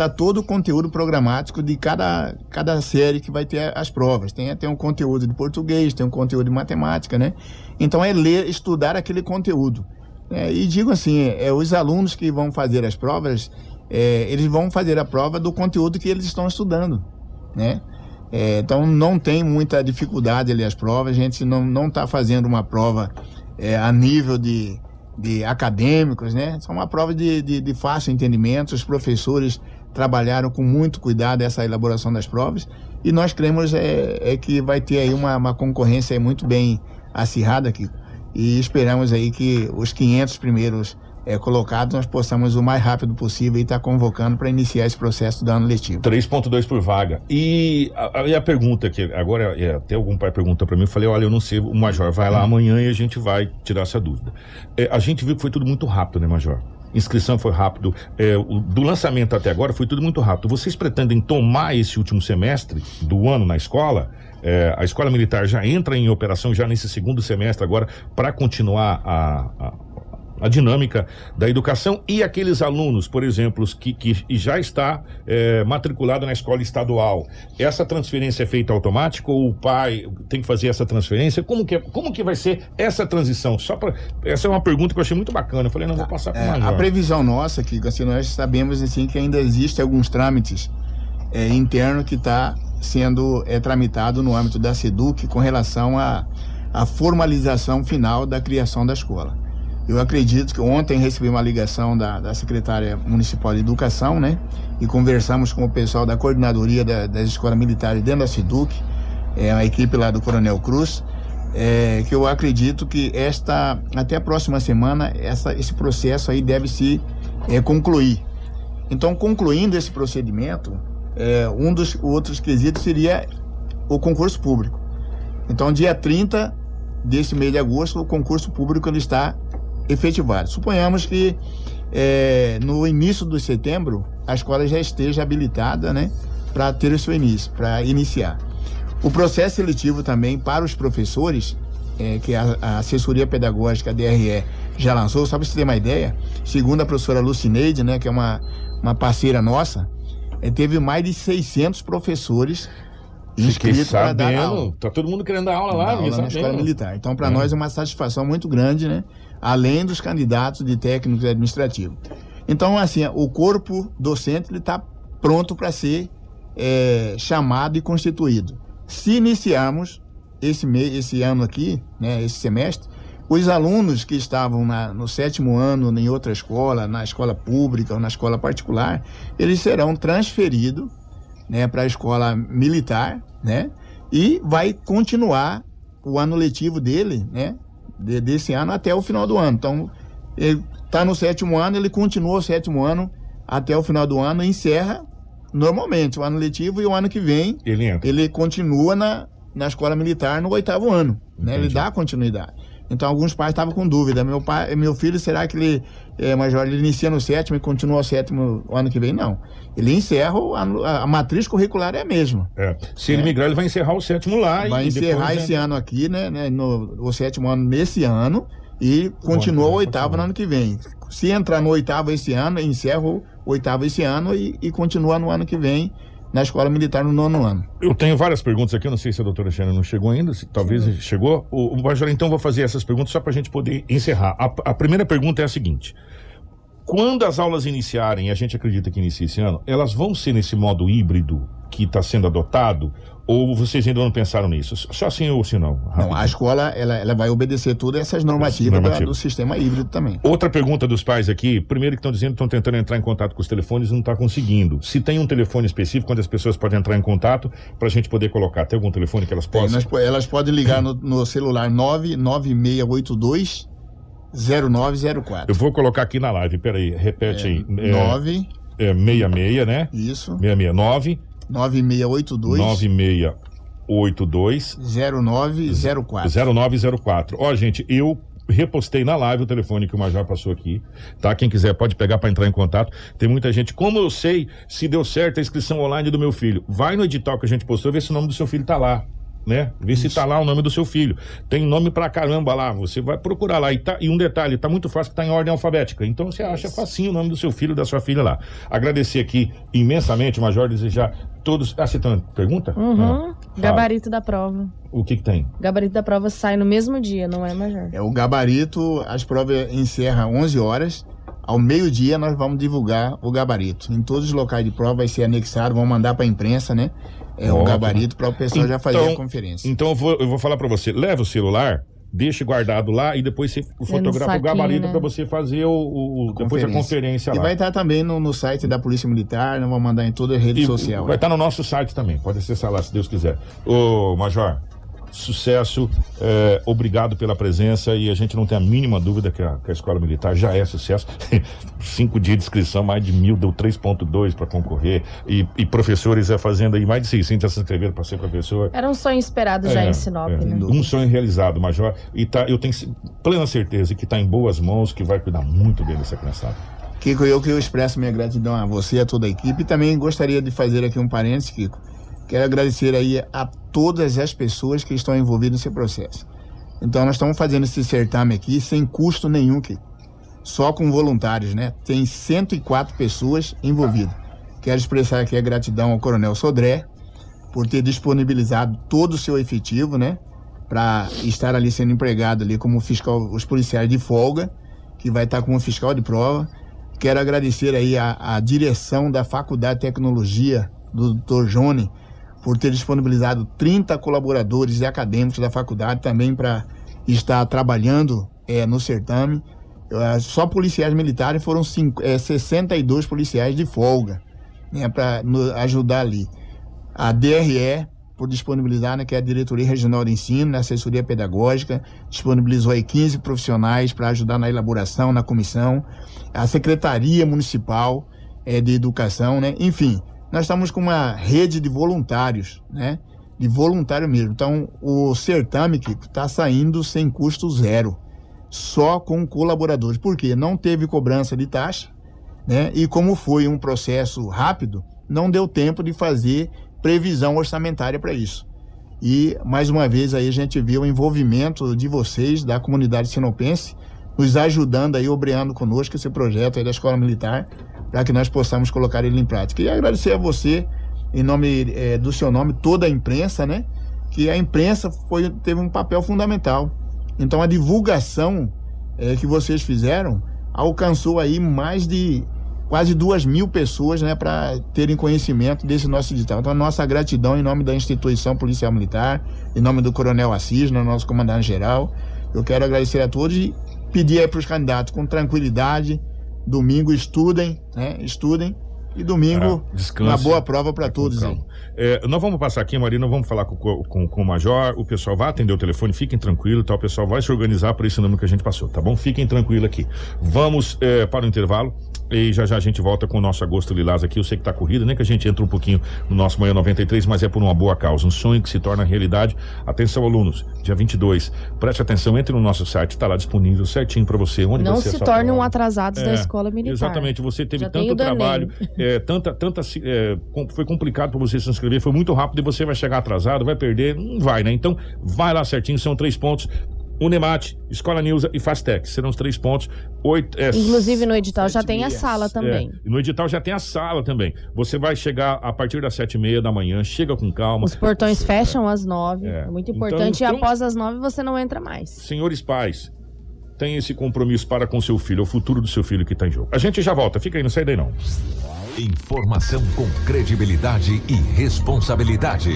está todo o conteúdo programático de cada, cada série que vai ter as provas. Tem até um conteúdo de português, tem um conteúdo de matemática, né? Então é ler, estudar aquele conteúdo. É, e digo assim, é, os alunos que vão fazer as provas, é, eles vão fazer a prova do conteúdo que eles estão estudando, né? É, então não tem muita dificuldade ali as provas, a gente não está fazendo uma prova é, a nível de, de acadêmicos, né? São uma prova de, de, de fácil entendimento, os professores trabalharam com muito cuidado essa elaboração das provas e nós cremos é, é que vai ter aí uma, uma concorrência muito bem acirrada aqui e esperamos aí que os 500 primeiros é, colocados, nós possamos o mais rápido possível e estar tá convocando para iniciar esse processo do ano letivo. 3.2 por vaga. E a, a, a pergunta que agora é, até algum pai pergunta para mim, eu falei, olha, eu não sei, o Major vai lá amanhã e a gente vai tirar essa dúvida. É, a gente viu que foi tudo muito rápido, né, Major? Inscrição foi rápido, é, do lançamento até agora foi tudo muito rápido. Vocês pretendem tomar esse último semestre do ano na escola? É, a escola militar já entra em operação já nesse segundo semestre agora para continuar a, a a dinâmica da educação e aqueles alunos, por exemplo, que, que já está é, matriculado na escola estadual. Essa transferência é feita automática ou o pai tem que fazer essa transferência? Como que, é, como que vai ser essa transição? Só para essa é uma pergunta que eu achei muito bacana. Eu falei, não vou passar para é, A previsão nossa, que assim, nós sabemos assim que ainda existem alguns trâmites é, internos que está sendo é, tramitado no âmbito da SEDUC com relação à a, a formalização final da criação da escola. Eu acredito que ontem recebi uma ligação da, da secretária municipal de educação, né? E conversamos com o pessoal da coordenadoria da, das escolas militares dentro da SIDUC, é, a equipe lá do Coronel Cruz, é, que eu acredito que esta, até a próxima semana, essa, esse processo aí deve se é, concluir. Então, concluindo esse procedimento, é, um dos outros quesitos seria o concurso público. Então, dia 30 desse mês de agosto, o concurso público ele está efetivado. Suponhamos que é, no início de setembro a escola já esteja habilitada, né, para ter o seu início, para iniciar. O processo seletivo também para os professores, é, que a, a, assessoria pedagógica DRE já lançou, só para você ter uma ideia, segundo a professora Lucineide, né, que é uma, uma parceira nossa, é, teve mais de 600 professores inscritos para dar aula. Tá todo mundo querendo dar aula lá, aula na escola militar. Então, para é. nós é uma satisfação muito grande, né? Além dos candidatos de técnicos administrativos. Então, assim, o corpo docente está pronto para ser é, chamado e constituído. Se iniciarmos esse, mês, esse ano aqui, né, esse semestre, os alunos que estavam na, no sétimo ano em outra escola, na escola pública ou na escola particular, eles serão transferidos né, para a escola militar, né, e vai continuar o ano letivo dele, né, de, desse ano até o final do ano. Então, ele está no sétimo ano, ele continua o sétimo ano até o final do ano e encerra normalmente o ano letivo e o ano que vem ele, ele continua na, na escola militar no oitavo ano. Né? Ele dá continuidade. Então alguns pais estavam com dúvida. Meu pai, meu filho, será que ele, é, Major, ele inicia no sétimo e continua o sétimo ano que vem? Não. Ele encerra, a, a matriz curricular é a mesma. É. Se ele migrar, ele vai encerrar o sétimo lá. Vai e encerrar depois, esse né? ano aqui, né? né, no, o sétimo ano nesse ano e continua o oitavo no ano que vem. Se entrar no oitavo esse ano, encerra o oitavo esse ano e, e continua no ano que vem na escola militar no nono ano. Eu tenho várias perguntas aqui, eu não sei se a doutora Xana não chegou ainda, se talvez chegou. O, o Major, então, vou fazer essas perguntas só para a gente poder encerrar. A, a primeira pergunta é a seguinte: quando as aulas iniciarem, e a gente acredita que inicia esse ano, elas vão ser nesse modo híbrido que está sendo adotado? Ou vocês ainda não pensaram nisso? Só assim ou se não? Não, a escola ela, ela vai obedecer todas essas normativas Normativa. do sistema híbrido também. Outra pergunta dos pais aqui. Primeiro que estão dizendo que estão tentando entrar em contato com os telefones e não está conseguindo. Se tem um telefone específico onde as pessoas podem entrar em contato para a gente poder colocar. Tem algum telefone que elas Tem, possam? nós po- elas podem ligar no, no celular 99682 0904. Eu vou colocar aqui na live, peraí, repete aí. É, 9 é, 66, né? Isso. 669 9682 9682 0904. 0904. Ó, gente, eu repostei na live o telefone que o Major passou aqui, tá? Quem quiser pode pegar para entrar em contato. Tem muita gente. Como eu sei se deu certo a inscrição online do meu filho? Vai no edital que a gente postou, vê se o nome do seu filho tá lá. Né? Vê se tá lá o nome do seu filho. Tem nome pra caramba lá. Você vai procurar lá. E, tá, e um detalhe, tá muito fácil que tá em ordem alfabética. Então você acha facinho o nome do seu filho, da sua filha lá. Agradecer aqui imensamente, Major, desejar todos. Ah, você tem uma pergunta? Uhum. Ah. Gabarito da prova. O que que tem? Gabarito da prova sai no mesmo dia, não é, Major? É o gabarito, as provas encerram 11 horas. Ao meio-dia nós vamos divulgar o gabarito. Em todos os locais de prova vai ser anexado, vão mandar para a imprensa, né? É o Ótimo. gabarito para o pessoal já fazer Então- a conferência. Então eu vou, eu vou falar pra você, leva o celular, deixe guardado lá e depois você fotografa o gabarito né? pra você fazer o, o- o- depois a conferência E lá. vai estar também no, no site da Polícia Militar, nós vamos mandar em toda a rede E social. Vai estar no nosso site também, pode acessar lá se Deus quiser. Ô, Major, sucesso, é, obrigado pela presença e a gente não tem a mínima dúvida que a, que a Escola Militar já é sucesso. Cinco dias de inscrição, mais de mil, deu 3.2 para concorrer e, e professores é, fazendo aí mais de 600 já se inscreveram para ser professor. Era um sonho esperado já É, em Sinop, é. né? Um sonho realizado, Major. E tá, eu tenho plena certeza que está em boas mãos, que vai cuidar muito bem dessa criançada. Kiko, eu que eu expresso minha gratidão a você e a toda a equipe. E também gostaria de fazer aqui um parênteses, Kiko. Quero agradecer aí a todas as pessoas que estão envolvidas nesse processo. Então, nós estamos fazendo esse certame aqui sem custo nenhum. Só com voluntários, né? Tem 104 pessoas envolvidas. Quero expressar aqui a gratidão ao Coronel Sodré por ter disponibilizado todo o seu efetivo, né? Para estar ali sendo empregado ali como fiscal, os policiais de folga, que vai estar como fiscal de prova. Quero agradecer aí a, a direção da Faculdade de Tecnologia do Dr. Jone por ter disponibilizado 30 colaboradores e acadêmicos da faculdade também para estar trabalhando eh, no certame. Eh, só policiais militares foram cinco, eh, 62 policiais de folga né, para ajudar ali. A DRE, por disponibilizar, né, que é a Diretoria Regional de Ensino, né, Assessoria Pedagógica, disponibilizou aí 15 profissionais para ajudar na elaboração, na comissão. A Secretaria Municipal eh, de Educação, né? Enfim, nós estamos com uma rede de voluntários, né? De voluntário mesmo. Então, o certame que está saindo sem custo zero, só com colaboradores. Por quê? Não teve cobrança de taxa, né? E como foi um processo rápido, não deu tempo de fazer previsão orçamentária para isso. E mais uma vez aí a gente viu o envolvimento de vocês da comunidade sinopense nos ajudando aí, obreando conosco esse projeto aí da Escola Militar para que nós possamos colocar ele em prática. E agradecer a você, em nome eh, do seu nome, toda a imprensa, né? Que a imprensa foi, teve um papel fundamental. Então a divulgação eh, que vocês fizeram alcançou aí mais de quase duas mil pessoas, né, para terem conhecimento desse nosso edital. Então a nossa gratidão em nome da instituição policial militar, em nome do Coronel Assis, né, nosso comandante geral. Eu quero agradecer a todos e pedir aí para os candidatos com tranquilidade, domingo estudem, né? Estudem E domingo, Ah, uma boa prova para Com todos aí. É, nós vamos passar aqui, Marina, vamos falar com, com, com o Major. O pessoal vai atender o telefone, fiquem tranquilos, tá? O pessoal vai se organizar por esse número que a gente passou, tá bom? Fiquem tranquilos aqui. Vamos é, para o intervalo e já já a gente volta com o nosso agosto lilás aqui. Eu sei que tá corrido, nem que a gente entra um pouquinho no nosso Manhã 93, mas é por uma boa causa. Um sonho que se torna realidade. Atenção, alunos, dia 22. Preste atenção, entre no nosso site, tá lá disponível certinho para você. Onde Não se tornem um atrasados da É, escola militar. Exatamente, você teve Já tanto trabalho, é, tanta, tanta, é, foi complicado para você se inscrever, foi muito rápido e você vai chegar atrasado, vai perder, não vai, né? Então, vai lá certinho, são três pontos. Unemate, Escola Nilza e Fastec. Serão os três pontos. Oito, é, Inclusive no edital já tem a sala também. é, no edital já tem a sala também. Você vai chegar a partir das sete e meia da manhã, chega com calma. Os portões Você- fecham às nove. É. É, muito Então, importante. então- E após as nove você não entra mais. Senhores pais, tenha esse compromisso para com seu filho, é o futuro do seu filho que está em jogo. A gente já volta, fica aí, não sai daí não. Informação com credibilidade e responsabilidade.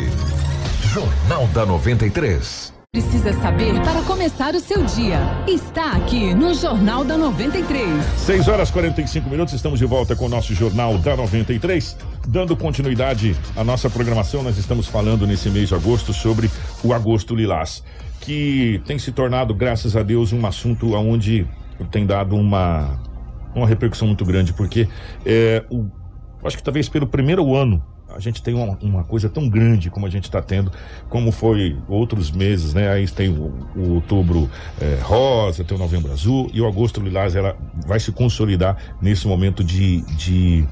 Jornal da 93. Precisa saber para começar o seu dia. Está aqui no Jornal da 93. 6 horas 45 minutos, estamos de volta com o nosso Jornal da 93. Dando continuidade à nossa programação, nós estamos falando nesse mês de agosto sobre o Agosto Lilás, que tem se tornado, graças a Deus, um assunto onde tem dado uma, uma repercussão muito grande, porque é, o, acho que talvez pelo primeiro ano a gente tem uma, uma coisa tão grande como a gente está tendo, como foi outros meses, né? Aí tem o, o outubro é, rosa, tem o novembro azul e o agosto lilás, ela vai se consolidar nesse momento de, de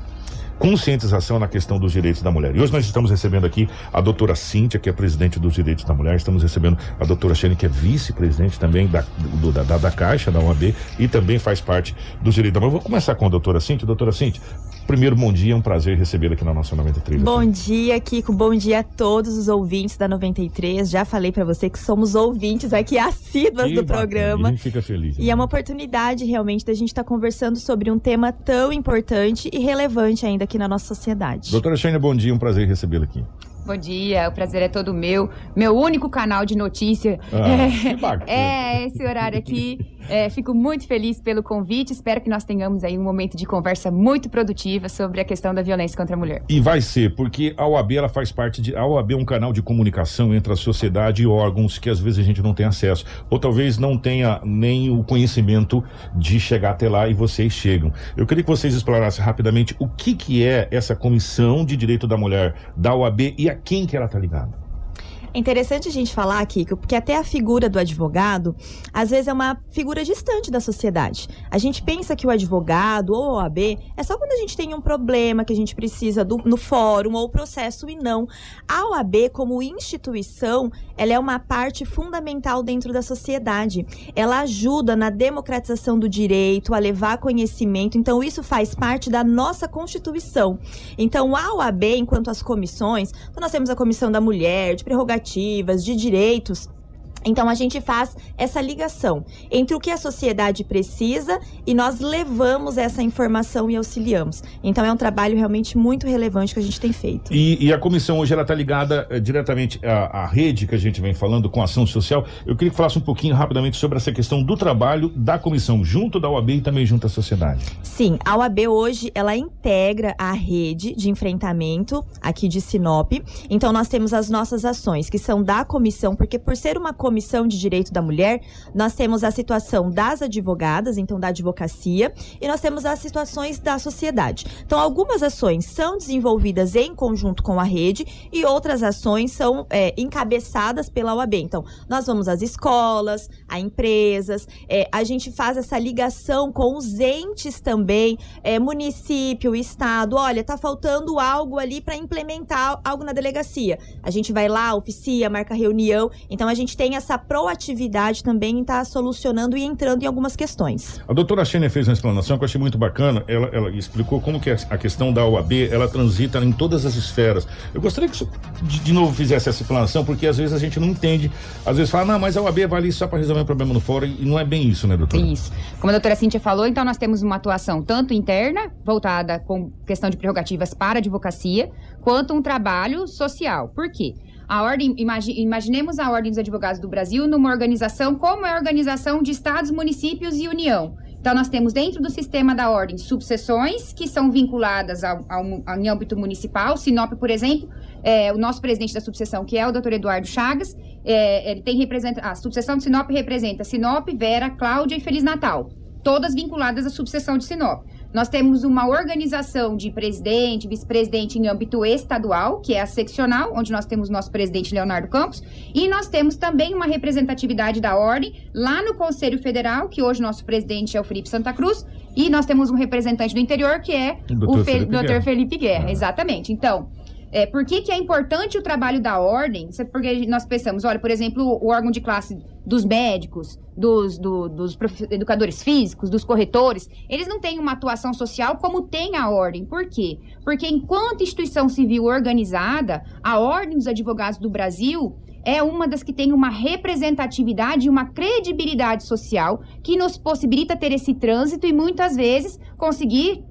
conscientização na questão dos direitos da mulher. E hoje nós estamos recebendo aqui a doutora Cíntia, que é presidente dos direitos da mulher, estamos recebendo a doutora Shane, que é vice-presidente também da, do- da, da, Caixa, da OAB, e também faz parte dos direitos da mulher. Vou começar com a doutora Cíntia. Doutora Cíntia, primeiro bom dia, é um prazer recebê-la aqui na nossa 93. Bom dia, Kiko. Bom dia a todos os ouvintes da 93. Já falei pra você que somos ouvintes aqui assíduas Que do bacana, programa. A gente fica feliz. E é uma oportunidade realmente da gente estar conversando sobre um tema tão importante e relevante ainda aqui na nossa sociedade. Doutora Shane, bom dia, um prazer recebê-la aqui. Bom dia, o prazer é todo meu. Meu único canal de notícia Ah, que é, é esse horário aqui. É, fico muito feliz pelo convite. Espero que nós tenhamos aí um momento de conversa muito produtiva sobre a questão da violência contra a mulher. E vai ser, porque a OAB ela faz parte de. A OAB é um canal de comunicação entre a sociedade e órgãos que às vezes a gente não tem acesso. Ou talvez não tenha nem o conhecimento de chegar até lá e vocês chegam. Eu queria que vocês explorassem rapidamente o que, que é essa Comissão de Direito da Mulher da OAB e a quem que ela tá ligada. É interessante a gente falar, Kiko, porque até a figura do advogado, às vezes é uma figura distante da sociedade. A gente pensa que o advogado ou a OAB é só quando a gente tem um problema que a gente precisa do, no fórum ou processo e não. A OAB, como instituição, ela é uma parte fundamental dentro da sociedade. Ela ajuda na democratização do direito, a levar conhecimento. Então, isso faz parte da nossa Constituição. Então, a OAB, enquanto as comissões, então nós temos a Comissão da Mulher, de Prerrogativas, de Direitos. Então a gente faz essa ligação entre o que a sociedade precisa e nós levamos essa informação e auxiliamos. Então é um trabalho realmente muito relevante que a gente tem feito. E, e a comissão hoje ela está ligada eh, diretamente à, à rede que a gente vem falando com a ação social. Eu queria que falasse um pouquinho rapidamente sobre essa questão do trabalho da comissão junto da OAB e também junto à sociedade. Sim, a OAB hoje ela integra a rede de enfrentamento aqui de Sinop. Então nós temos as nossas ações que são da comissão, porque por ser uma comissão de direito da mulher, nós temos a situação das advogadas, então da advocacia, e nós temos as situações da sociedade. Então algumas ações são desenvolvidas em conjunto com a rede e outras ações são é, encabeçadas pela OAB. Então nós vamos às escolas, a empresas, é, a gente faz essa ligação com os entes também, é, município, estado. Olha, tá faltando algo ali para implementar algo na delegacia. A gente vai lá, oficia, marca reunião. Então a gente tem essa proatividade também estar solucionando e entrando em algumas questões. A doutora Xênia fez uma explanação que eu achei muito bacana. Ela, ela explicou como que a questão da OAB, ela transita em todas as esferas. Eu gostaria que você, de, de novo, fizesse essa explanação, porque às vezes a gente não entende. Às vezes fala, não, mas a OAB vai ali só para resolver um problema no fórum, e não é bem isso, né, doutora? Isso. Como a doutora Cíntia falou, então nós temos uma atuação tanto interna, voltada com questão de prerrogativas para a advocacia, quanto um trabalho social. Por quê? A ordem, imagi- imaginemos a Ordem dos Advogados do Brasil numa organização como é a organização de estados, municípios e União. Então, nós temos dentro do sistema da ordem subseções que são vinculadas ao, ao, ao em âmbito municipal. Sinop, por exemplo, é, o nosso presidente da subseção, que é o doutor Eduardo Chagas, é, ele tem representa, a subseção de Sinop representa Sinop, Vera, Cláudia e Feliz Natal, todas vinculadas à subseção de Sinop. Nós temos uma organização de presidente, vice-presidente em âmbito estadual, que é a seccional, onde nós temos nosso presidente Leonardo Campos, e nós temos também uma representatividade da ordem lá no Conselho Federal, que hoje nosso presidente é o Felipe Santa Cruz, e nós temos um representante do interior, que é o, o Fe Felipe Dr. Guerra. Felipe Guerra. Ah. Exatamente. Então, é, por que, que é importante o trabalho da ordem? Porque nós pensamos, olha, por exemplo, o órgão de classe dos médicos, dos, do, dos educadores físicos, dos corretores, eles não têm uma atuação social como tem a ordem. Por quê? Porque enquanto instituição civil organizada, a Ordem dos Advogados do Brasil é uma das que tem uma representatividade e uma credibilidade social que nos possibilita ter esse trânsito e muitas vezes conseguir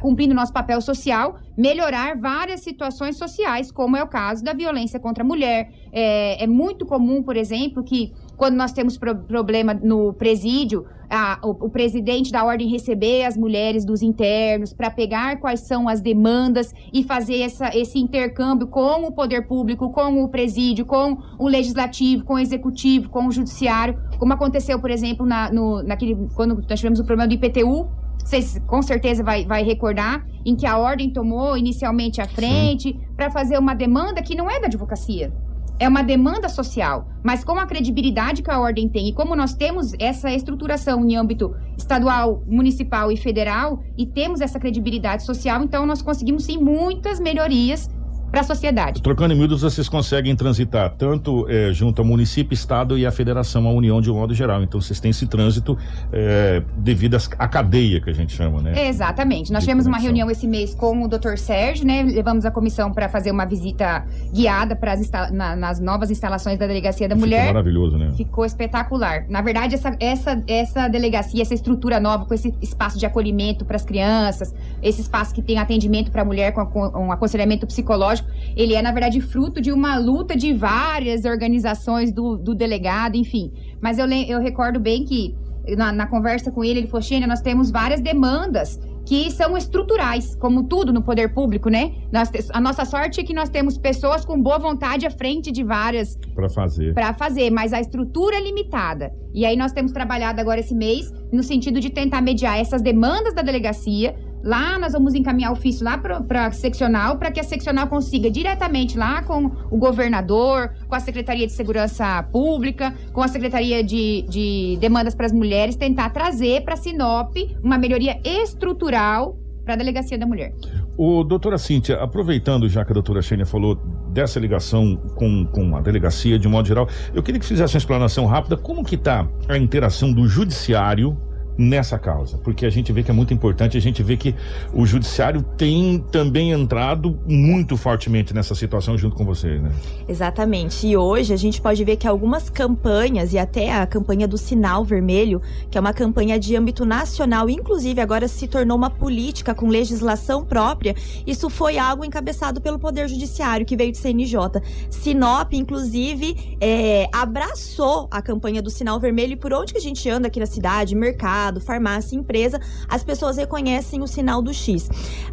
cumprindo nosso papel social, melhorar várias situações sociais, como é o caso da violência contra a mulher. É, é muito comum, por exemplo, que quando nós temos pro problema no presídio, a, o, o, presidente da ordem receber as mulheres dos internos para pegar quais são as demandas e fazer essa, esse intercâmbio com o poder público, com o presídio, com o legislativo, com o executivo, com o judiciário, como aconteceu, por exemplo, na, no, naquele, quando nós tivemos o problema do IPTU, vocês com certeza vai, vai recordar, em que a ordem tomou inicialmente a frente para fazer uma demanda que não é da advocacia. É uma demanda social, mas com a credibilidade que a ordem tem e como nós temos essa estruturação em âmbito estadual, municipal e federal e temos essa credibilidade social, então nós conseguimos sim muitas melhorias para a sociedade. Trocando em miúdos, vocês conseguem transitar tanto é, junto ao município, estado e à federação, à união de um modo geral. Então vocês têm esse trânsito é, devido à cadeia que a gente chama, né? Exatamente. Nós de tivemos conexão. uma reunião esse mês com o Dr. Sérgio, né? Levamos a comissão para fazer uma visita guiada para na, nas novas instalações da Delegacia da Ficou Mulher. Ficou maravilhoso, né? Ficou espetacular. Na verdade, essa, essa, essa delegacia, essa estrutura nova, com esse espaço de acolhimento para as crianças, esse espaço que tem atendimento para a mulher com, com um aconselhamento psicológico ele é, na verdade, fruto de uma luta de várias organizações do, do delegado, enfim. Mas eu, eu recordo bem que na, na, conversa com ele, ele falou, Xênia, nós temos várias demandas que são estruturais, como tudo no poder público, né? Nós, a nossa sorte é que nós temos pessoas com boa vontade à frente de várias... Para fazer. Para fazer, mas a estrutura é limitada. E aí nós temos trabalhado agora esse mês no sentido de tentar mediar essas demandas da delegacia Lá nós vamos encaminhar o ofício lá para a seccional, para que a seccional consiga diretamente lá com o governador, com a Secretaria de Segurança Pública, com a Secretaria de, de Demandas para as Mulheres, tentar trazer para Sinop uma melhoria estrutural para a Delegacia da Mulher. O doutora Cíntia, aproveitando já que a doutora Xênia falou dessa ligação com, com a delegacia de modo geral, eu queria que fizesse uma explanação rápida como que está a interação do judiciário nessa causa, porque a gente vê que é muito importante, a gente vê que o judiciário tem também entrado muito fortemente nessa situação junto com vocês, né? Exatamente. E hoje a gente pode ver que algumas campanhas e até a campanha do Sinal Vermelho, que é uma campanha de âmbito nacional, inclusive agora se tornou uma política com legislação própria, isso foi algo encabeçado pelo Poder Judiciário que veio de CNJ. Sinop, inclusive, é, abraçou a campanha do Sinal Vermelho e por onde que a gente anda aqui na cidade, mercado mercado, farmácia, empresa, as pessoas reconhecem o sinal do X.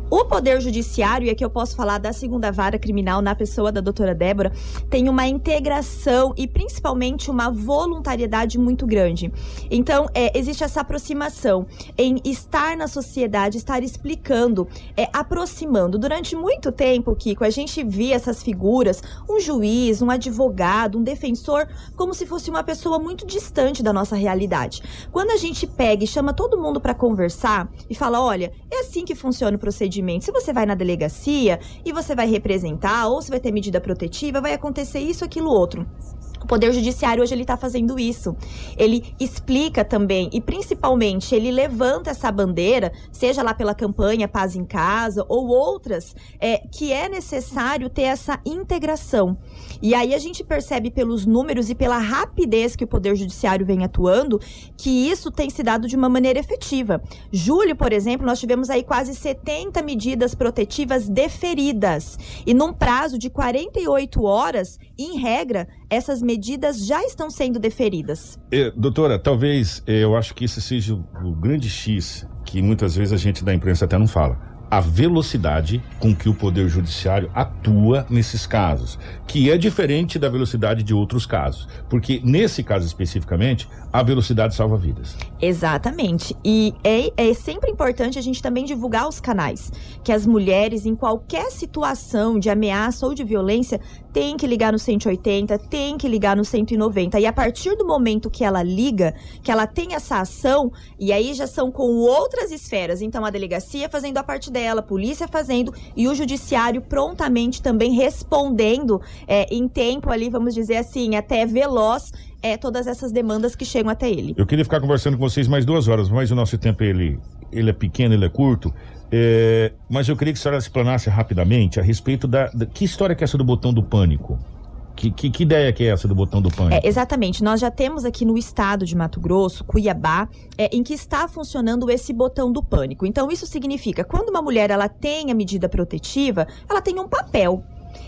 O Poder Judiciário, e aqui eu posso falar da segunda vara criminal na pessoa da doutora Débora, tem uma integração e principalmente uma voluntariedade muito grande. Então, é, existe essa aproximação em estar na sociedade, estar explicando, é, aproximando. Durante muito tempo, Kiko, a gente via essas figuras, um juiz, um advogado, um defensor, como se fosse uma pessoa muito distante da nossa realidade. Quando a gente pega chama todo mundo para conversar e fala: olha, é assim que funciona o procedimento. Se você vai na delegacia e você vai representar, ou se vai ter medida protetiva, vai acontecer isso, aquilo, outro. O Poder Judiciário hoje ele está fazendo isso. Ele explica também e principalmente ele levanta essa bandeira, seja lá pela campanha Paz em Casa ou outras, é, que é necessário ter essa integração. E aí a gente percebe pelos números e pela rapidez que o Poder Judiciário vem atuando que isso tem se dado de uma maneira efetiva. Julho, por exemplo, nós tivemos aí quase 70 medidas protetivas deferidas e num prazo de 48 horas, em regra, essas medidas já estão sendo deferidas. Eh, doutora, talvez eh, eu acho que esse seja o grande X que muitas vezes a gente da imprensa até não fala. A velocidade com que o Poder Judiciário atua nesses casos, que é diferente da velocidade de outros casos. Porque nesse caso especificamente, a velocidade salva vidas. Exatamente. E é, é sempre importante a gente também divulgar os canais. Que as mulheres, em qualquer situação de ameaça ou de violência, têm que ligar no 180, têm que ligar no 190. E a partir do momento que ela liga, que ela tem essa ação, e aí já são com outras esferas. Então, a delegacia fazendo a parte dela, a polícia fazendo, e o judiciário prontamente também respondendo é, em tempo ali, vamos dizer assim, até veloz é, todas essas demandas que chegam até ele. Eu queria ficar conversando com vocês mais duas horas, mas o nosso tempo ele, ele é pequeno, ele é curto. É, mas eu queria que a senhora explanasse rapidamente a respeito da, da- Que história que é essa do botão do pânico? Que, que, que ideia que é essa do botão do pânico? É, exatamente. Nós já temos aqui no estado de Mato Grosso, Cuiabá, é, em que está funcionando esse botão do pânico. Então, isso significa, quando uma mulher ela tem a medida protetiva, ela tem um papel.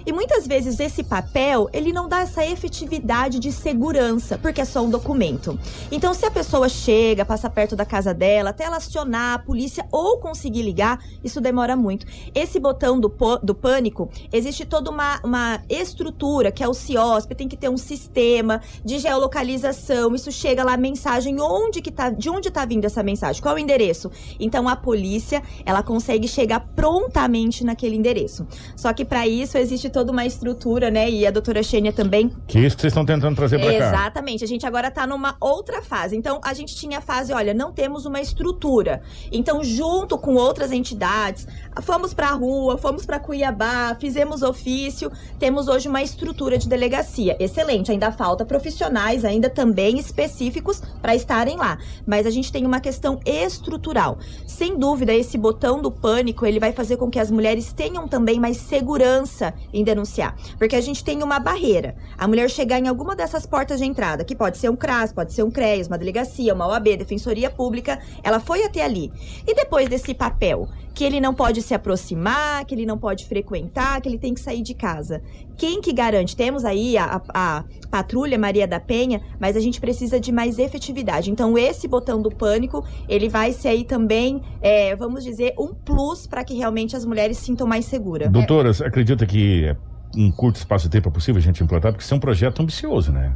E muitas vezes esse papel, ele não dá essa efetividade de segurança, porque é só um documento. Então, se a pessoa chega, passa perto da casa dela, até ela acionar a polícia ou conseguir ligar, isso demora muito. Esse botão do, do pânico, existe toda uma, uma estrutura, que é o CIOSP, tem que ter um sistema de geolocalização, isso chega lá mensagem onde que tá, de onde tá vindo essa mensagem, qual é o endereço. Então a polícia, ela consegue chegar prontamente naquele endereço. Só que para isso existe toda uma estrutura, né? E a doutora Xênia também Que isso que vocês estão tentando trazer pra cá. Exatamente. A gente agora tá numa outra fase. Então, a gente tinha a fase, olha, não temos uma estrutura. Então, junto com outras entidades, fomos pra rua, fomos pra Cuiabá, fizemos ofício, temos hoje uma estrutura de delegacia. Excelente. Ainda falta profissionais, ainda também específicos para estarem lá. Mas a gente tem uma questão estrutural. Sem dúvida, esse botão do pânico, ele vai fazer com que as mulheres tenham também mais segurança em denunciar. Porque a gente tem uma barreira. A mulher chegar em alguma dessas portas de entrada, que pode ser um CRAS, pode ser um CREAS, uma delegacia, uma OAB, Defensoria Pública, ela foi até ali. E depois desse papel, que ele não pode se aproximar, que ele não pode frequentar, que ele tem que sair de casa. Quem que garante? Temos aí a, a- a patrulha Maria da Penha, mas a gente precisa de mais efetividade. Então, esse botão do pânico, ele vai ser aí também, é, vamos dizer, um plus para que realmente as mulheres se sintam mais seguras. Doutora, você acredita que em curto espaço de tempo é possível a gente implantar? Porque isso é um projeto ambicioso, né?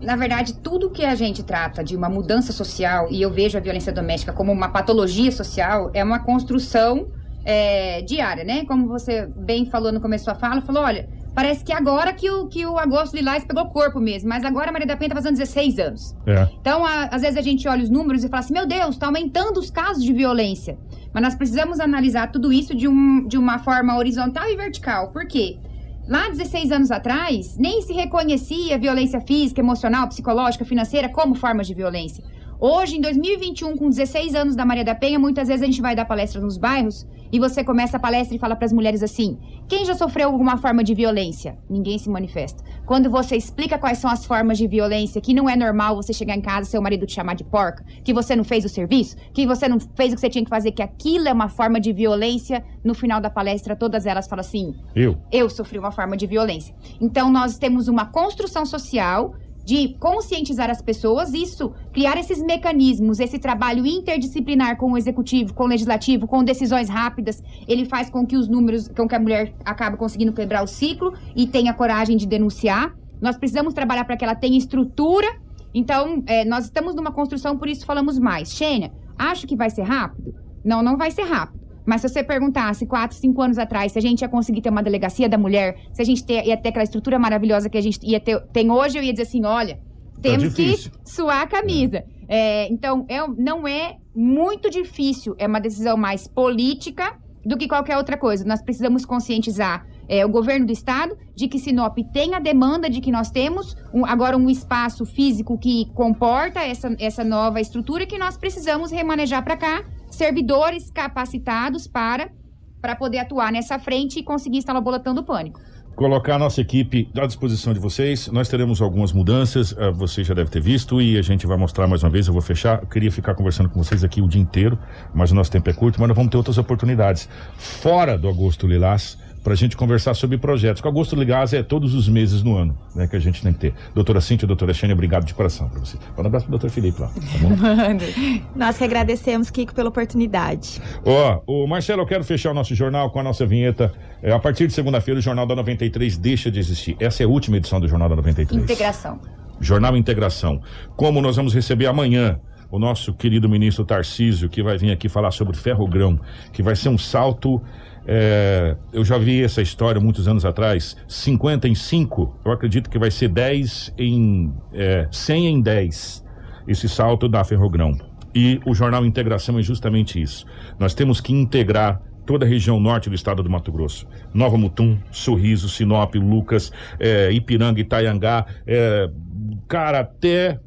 Na verdade, tudo que a gente trata de uma mudança social, e eu vejo a violência doméstica como uma patologia social, é uma construção é, diária, né? Como você bem falou no começo da sua fala, falou, olha, parece que agora que o, que o agosto lilás pegou corpo mesmo, mas agora a Maria da Penha tá fazendo 16 anos. É. Então, a- às vezes a gente olha os números e fala assim, meu Deus, está aumentando os casos de violência. Mas nós precisamos analisar tudo isso de, um, de uma forma horizontal e vertical. Por quê? Lá 16 anos atrás, nem se reconhecia violência física, emocional, psicológica, financeira como formas de violência. Hoje, em 2021, com 16 anos da Maria da Penha, muitas vezes a gente vai dar palestra nos bairros e você começa a palestra e fala para as mulheres assim: quem já sofreu alguma forma de violência? Ninguém se manifesta. Quando você explica quais são as formas de violência, que não é normal você chegar em casa e seu marido te chamar de porca, que você não fez o serviço, que você não fez o que você tinha que fazer, que aquilo é uma forma de violência, no final da palestra, todas elas falam assim: Eu? eu sofri uma forma de violência. Então, nós temos uma construção social de conscientizar as pessoas, isso, criar esses mecanismos, esse trabalho interdisciplinar com o executivo, com o legislativo, com decisões rápidas, ele faz com que os números, com que a mulher acabe conseguindo quebrar o ciclo e tenha coragem de denunciar. Nós precisamos trabalhar para que ela tenha estrutura. Então, é, nós estamos numa construção, por isso falamos mais. Xênia, acho que vai ser rápido? Não, não vai ser rápido. Mas se você perguntasse quatro, cinco anos atrás se a gente ia conseguir ter uma delegacia da mulher, se a gente ter- ia ter aquela estrutura maravilhosa que a gente ia ter, tem hoje, eu ia dizer assim, olha, temos que suar a camisa. É, então, é, não é muito difícil, é uma decisão mais política do que qualquer outra coisa. Nós precisamos conscientizar é, o governo do estado de que Sinop tem a demanda de que nós temos um- agora um espaço físico que comporta essa, essa nova estrutura que nós precisamos remanejar para cá servidores capacitados para para poder atuar nessa frente e conseguir instalar o boletão do pânico. Colocar a nossa equipe à disposição de vocês. Nós teremos algumas mudanças, ah, você já deve ter visto, e a gente vai mostrar mais uma vez. Eu vou fechar. Eu queria ficar conversando com vocês aqui o dia inteiro, mas o nosso tempo é curto, mas nós vamos ter outras oportunidades. Fora do Agosto Lilás, para a gente conversar sobre projetos. Com Augusto Ligás é todos os meses no ano né, que a gente tem que ter. Doutora Cíntia, doutora Xênia, obrigado de coração para você. Manda um abraço pro doutor Felipe lá, tá bom? Nós que agradecemos, Kiko, pela oportunidade. Ó, o Marcelo, eu quero fechar o nosso jornal com a nossa vinheta. É, a partir de segunda-feira, o Jornal da 93 deixa de existir. Essa é a última edição do Jornal da 93. Integração. Jornal Integração. Como nós vamos receber amanhã o nosso querido ministro Tarcísio, que vai vir aqui falar sobre ferrogrão, que vai ser um salto. É, eu já vi essa história muitos anos atrás. 50 em 5, eu acredito que vai ser 10 em. É, 100 em 10, esse salto da ferrogrão. E o Jornal Integração é justamente isso. Nós temos que integrar toda a região norte do estado do Mato Grosso. Nova Mutum, Sorriso, Sinop, Lucas, é, Ipiranga, Itaiangá, é, cara, até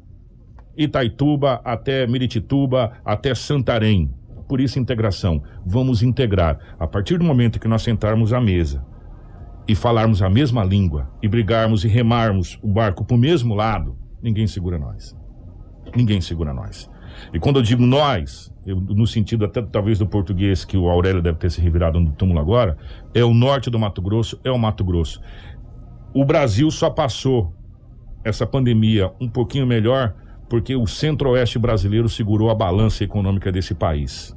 Itaituba, até Miritituba, até Santarém. Por isso, integração. Vamos integrar. A partir do momento que nós sentarmos à mesa e falarmos a mesma língua, e brigarmos e remarmos o barco para o mesmo lado, ninguém segura nós. Ninguém segura nós. E quando eu digo nós, eu- no sentido até talvez do português que o Aurélio deve ter se revirado no túmulo agora, é o norte do Mato Grosso, é o Mato Grosso. O Brasil só passou essa pandemia um pouquinho melhor porque o centro-oeste brasileiro segurou a balança econômica desse país.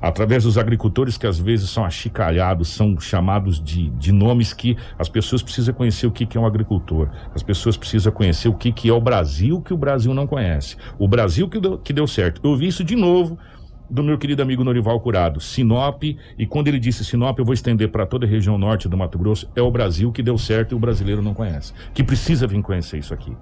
Através dos agricultores que às vezes são achicalhados, são chamados de, de nomes que as pessoas precisam conhecer o que, que é um agricultor. As pessoas precisam conhecer o que, que é o Brasil que o Brasil não conhece. O Brasil que deu, que deu certo. Eu vi isso de novo do meu querido amigo Norival Curado, Sinop, e quando ele disse Sinop, eu vou estender para toda a região norte do Mato Grosso, é o Brasil que deu certo e o brasileiro não conhece, que precisa vir conhecer isso aqui.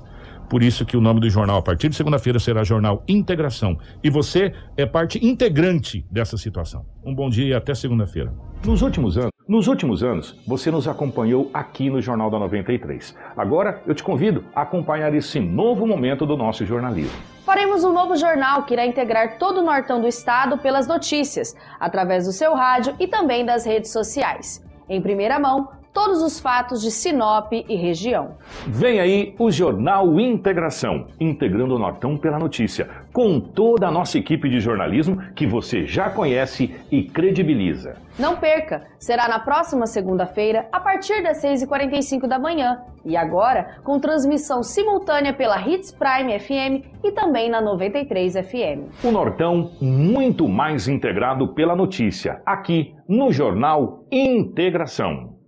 Por isso que o nome do jornal, a partir de segunda-feira, será Jornal Integração. E você é parte integrante dessa situação. Um bom dia e até segunda-feira. Nos últimos anos, nos últimos anos, você nos acompanhou aqui no Jornal da 93. Agora eu te convido a acompanhar esse novo momento do nosso jornalismo. Faremos um novo jornal que irá integrar todo o nortão do estado pelas notícias, através do seu rádio e também das redes sociais. Em primeira mão, todos os fatos de Sinop e região. Vem aí o Jornal Integração, integrando o Nortão pela notícia, com toda a nossa equipe de jornalismo que você já conhece e credibiliza. Não perca! Será na próxima segunda-feira, a partir das 6h45 da manhã. E agora, com transmissão simultânea pela Hits Prime FM e também na 93 FM. O Nortão muito mais integrado pela notícia, aqui no Jornal Integração.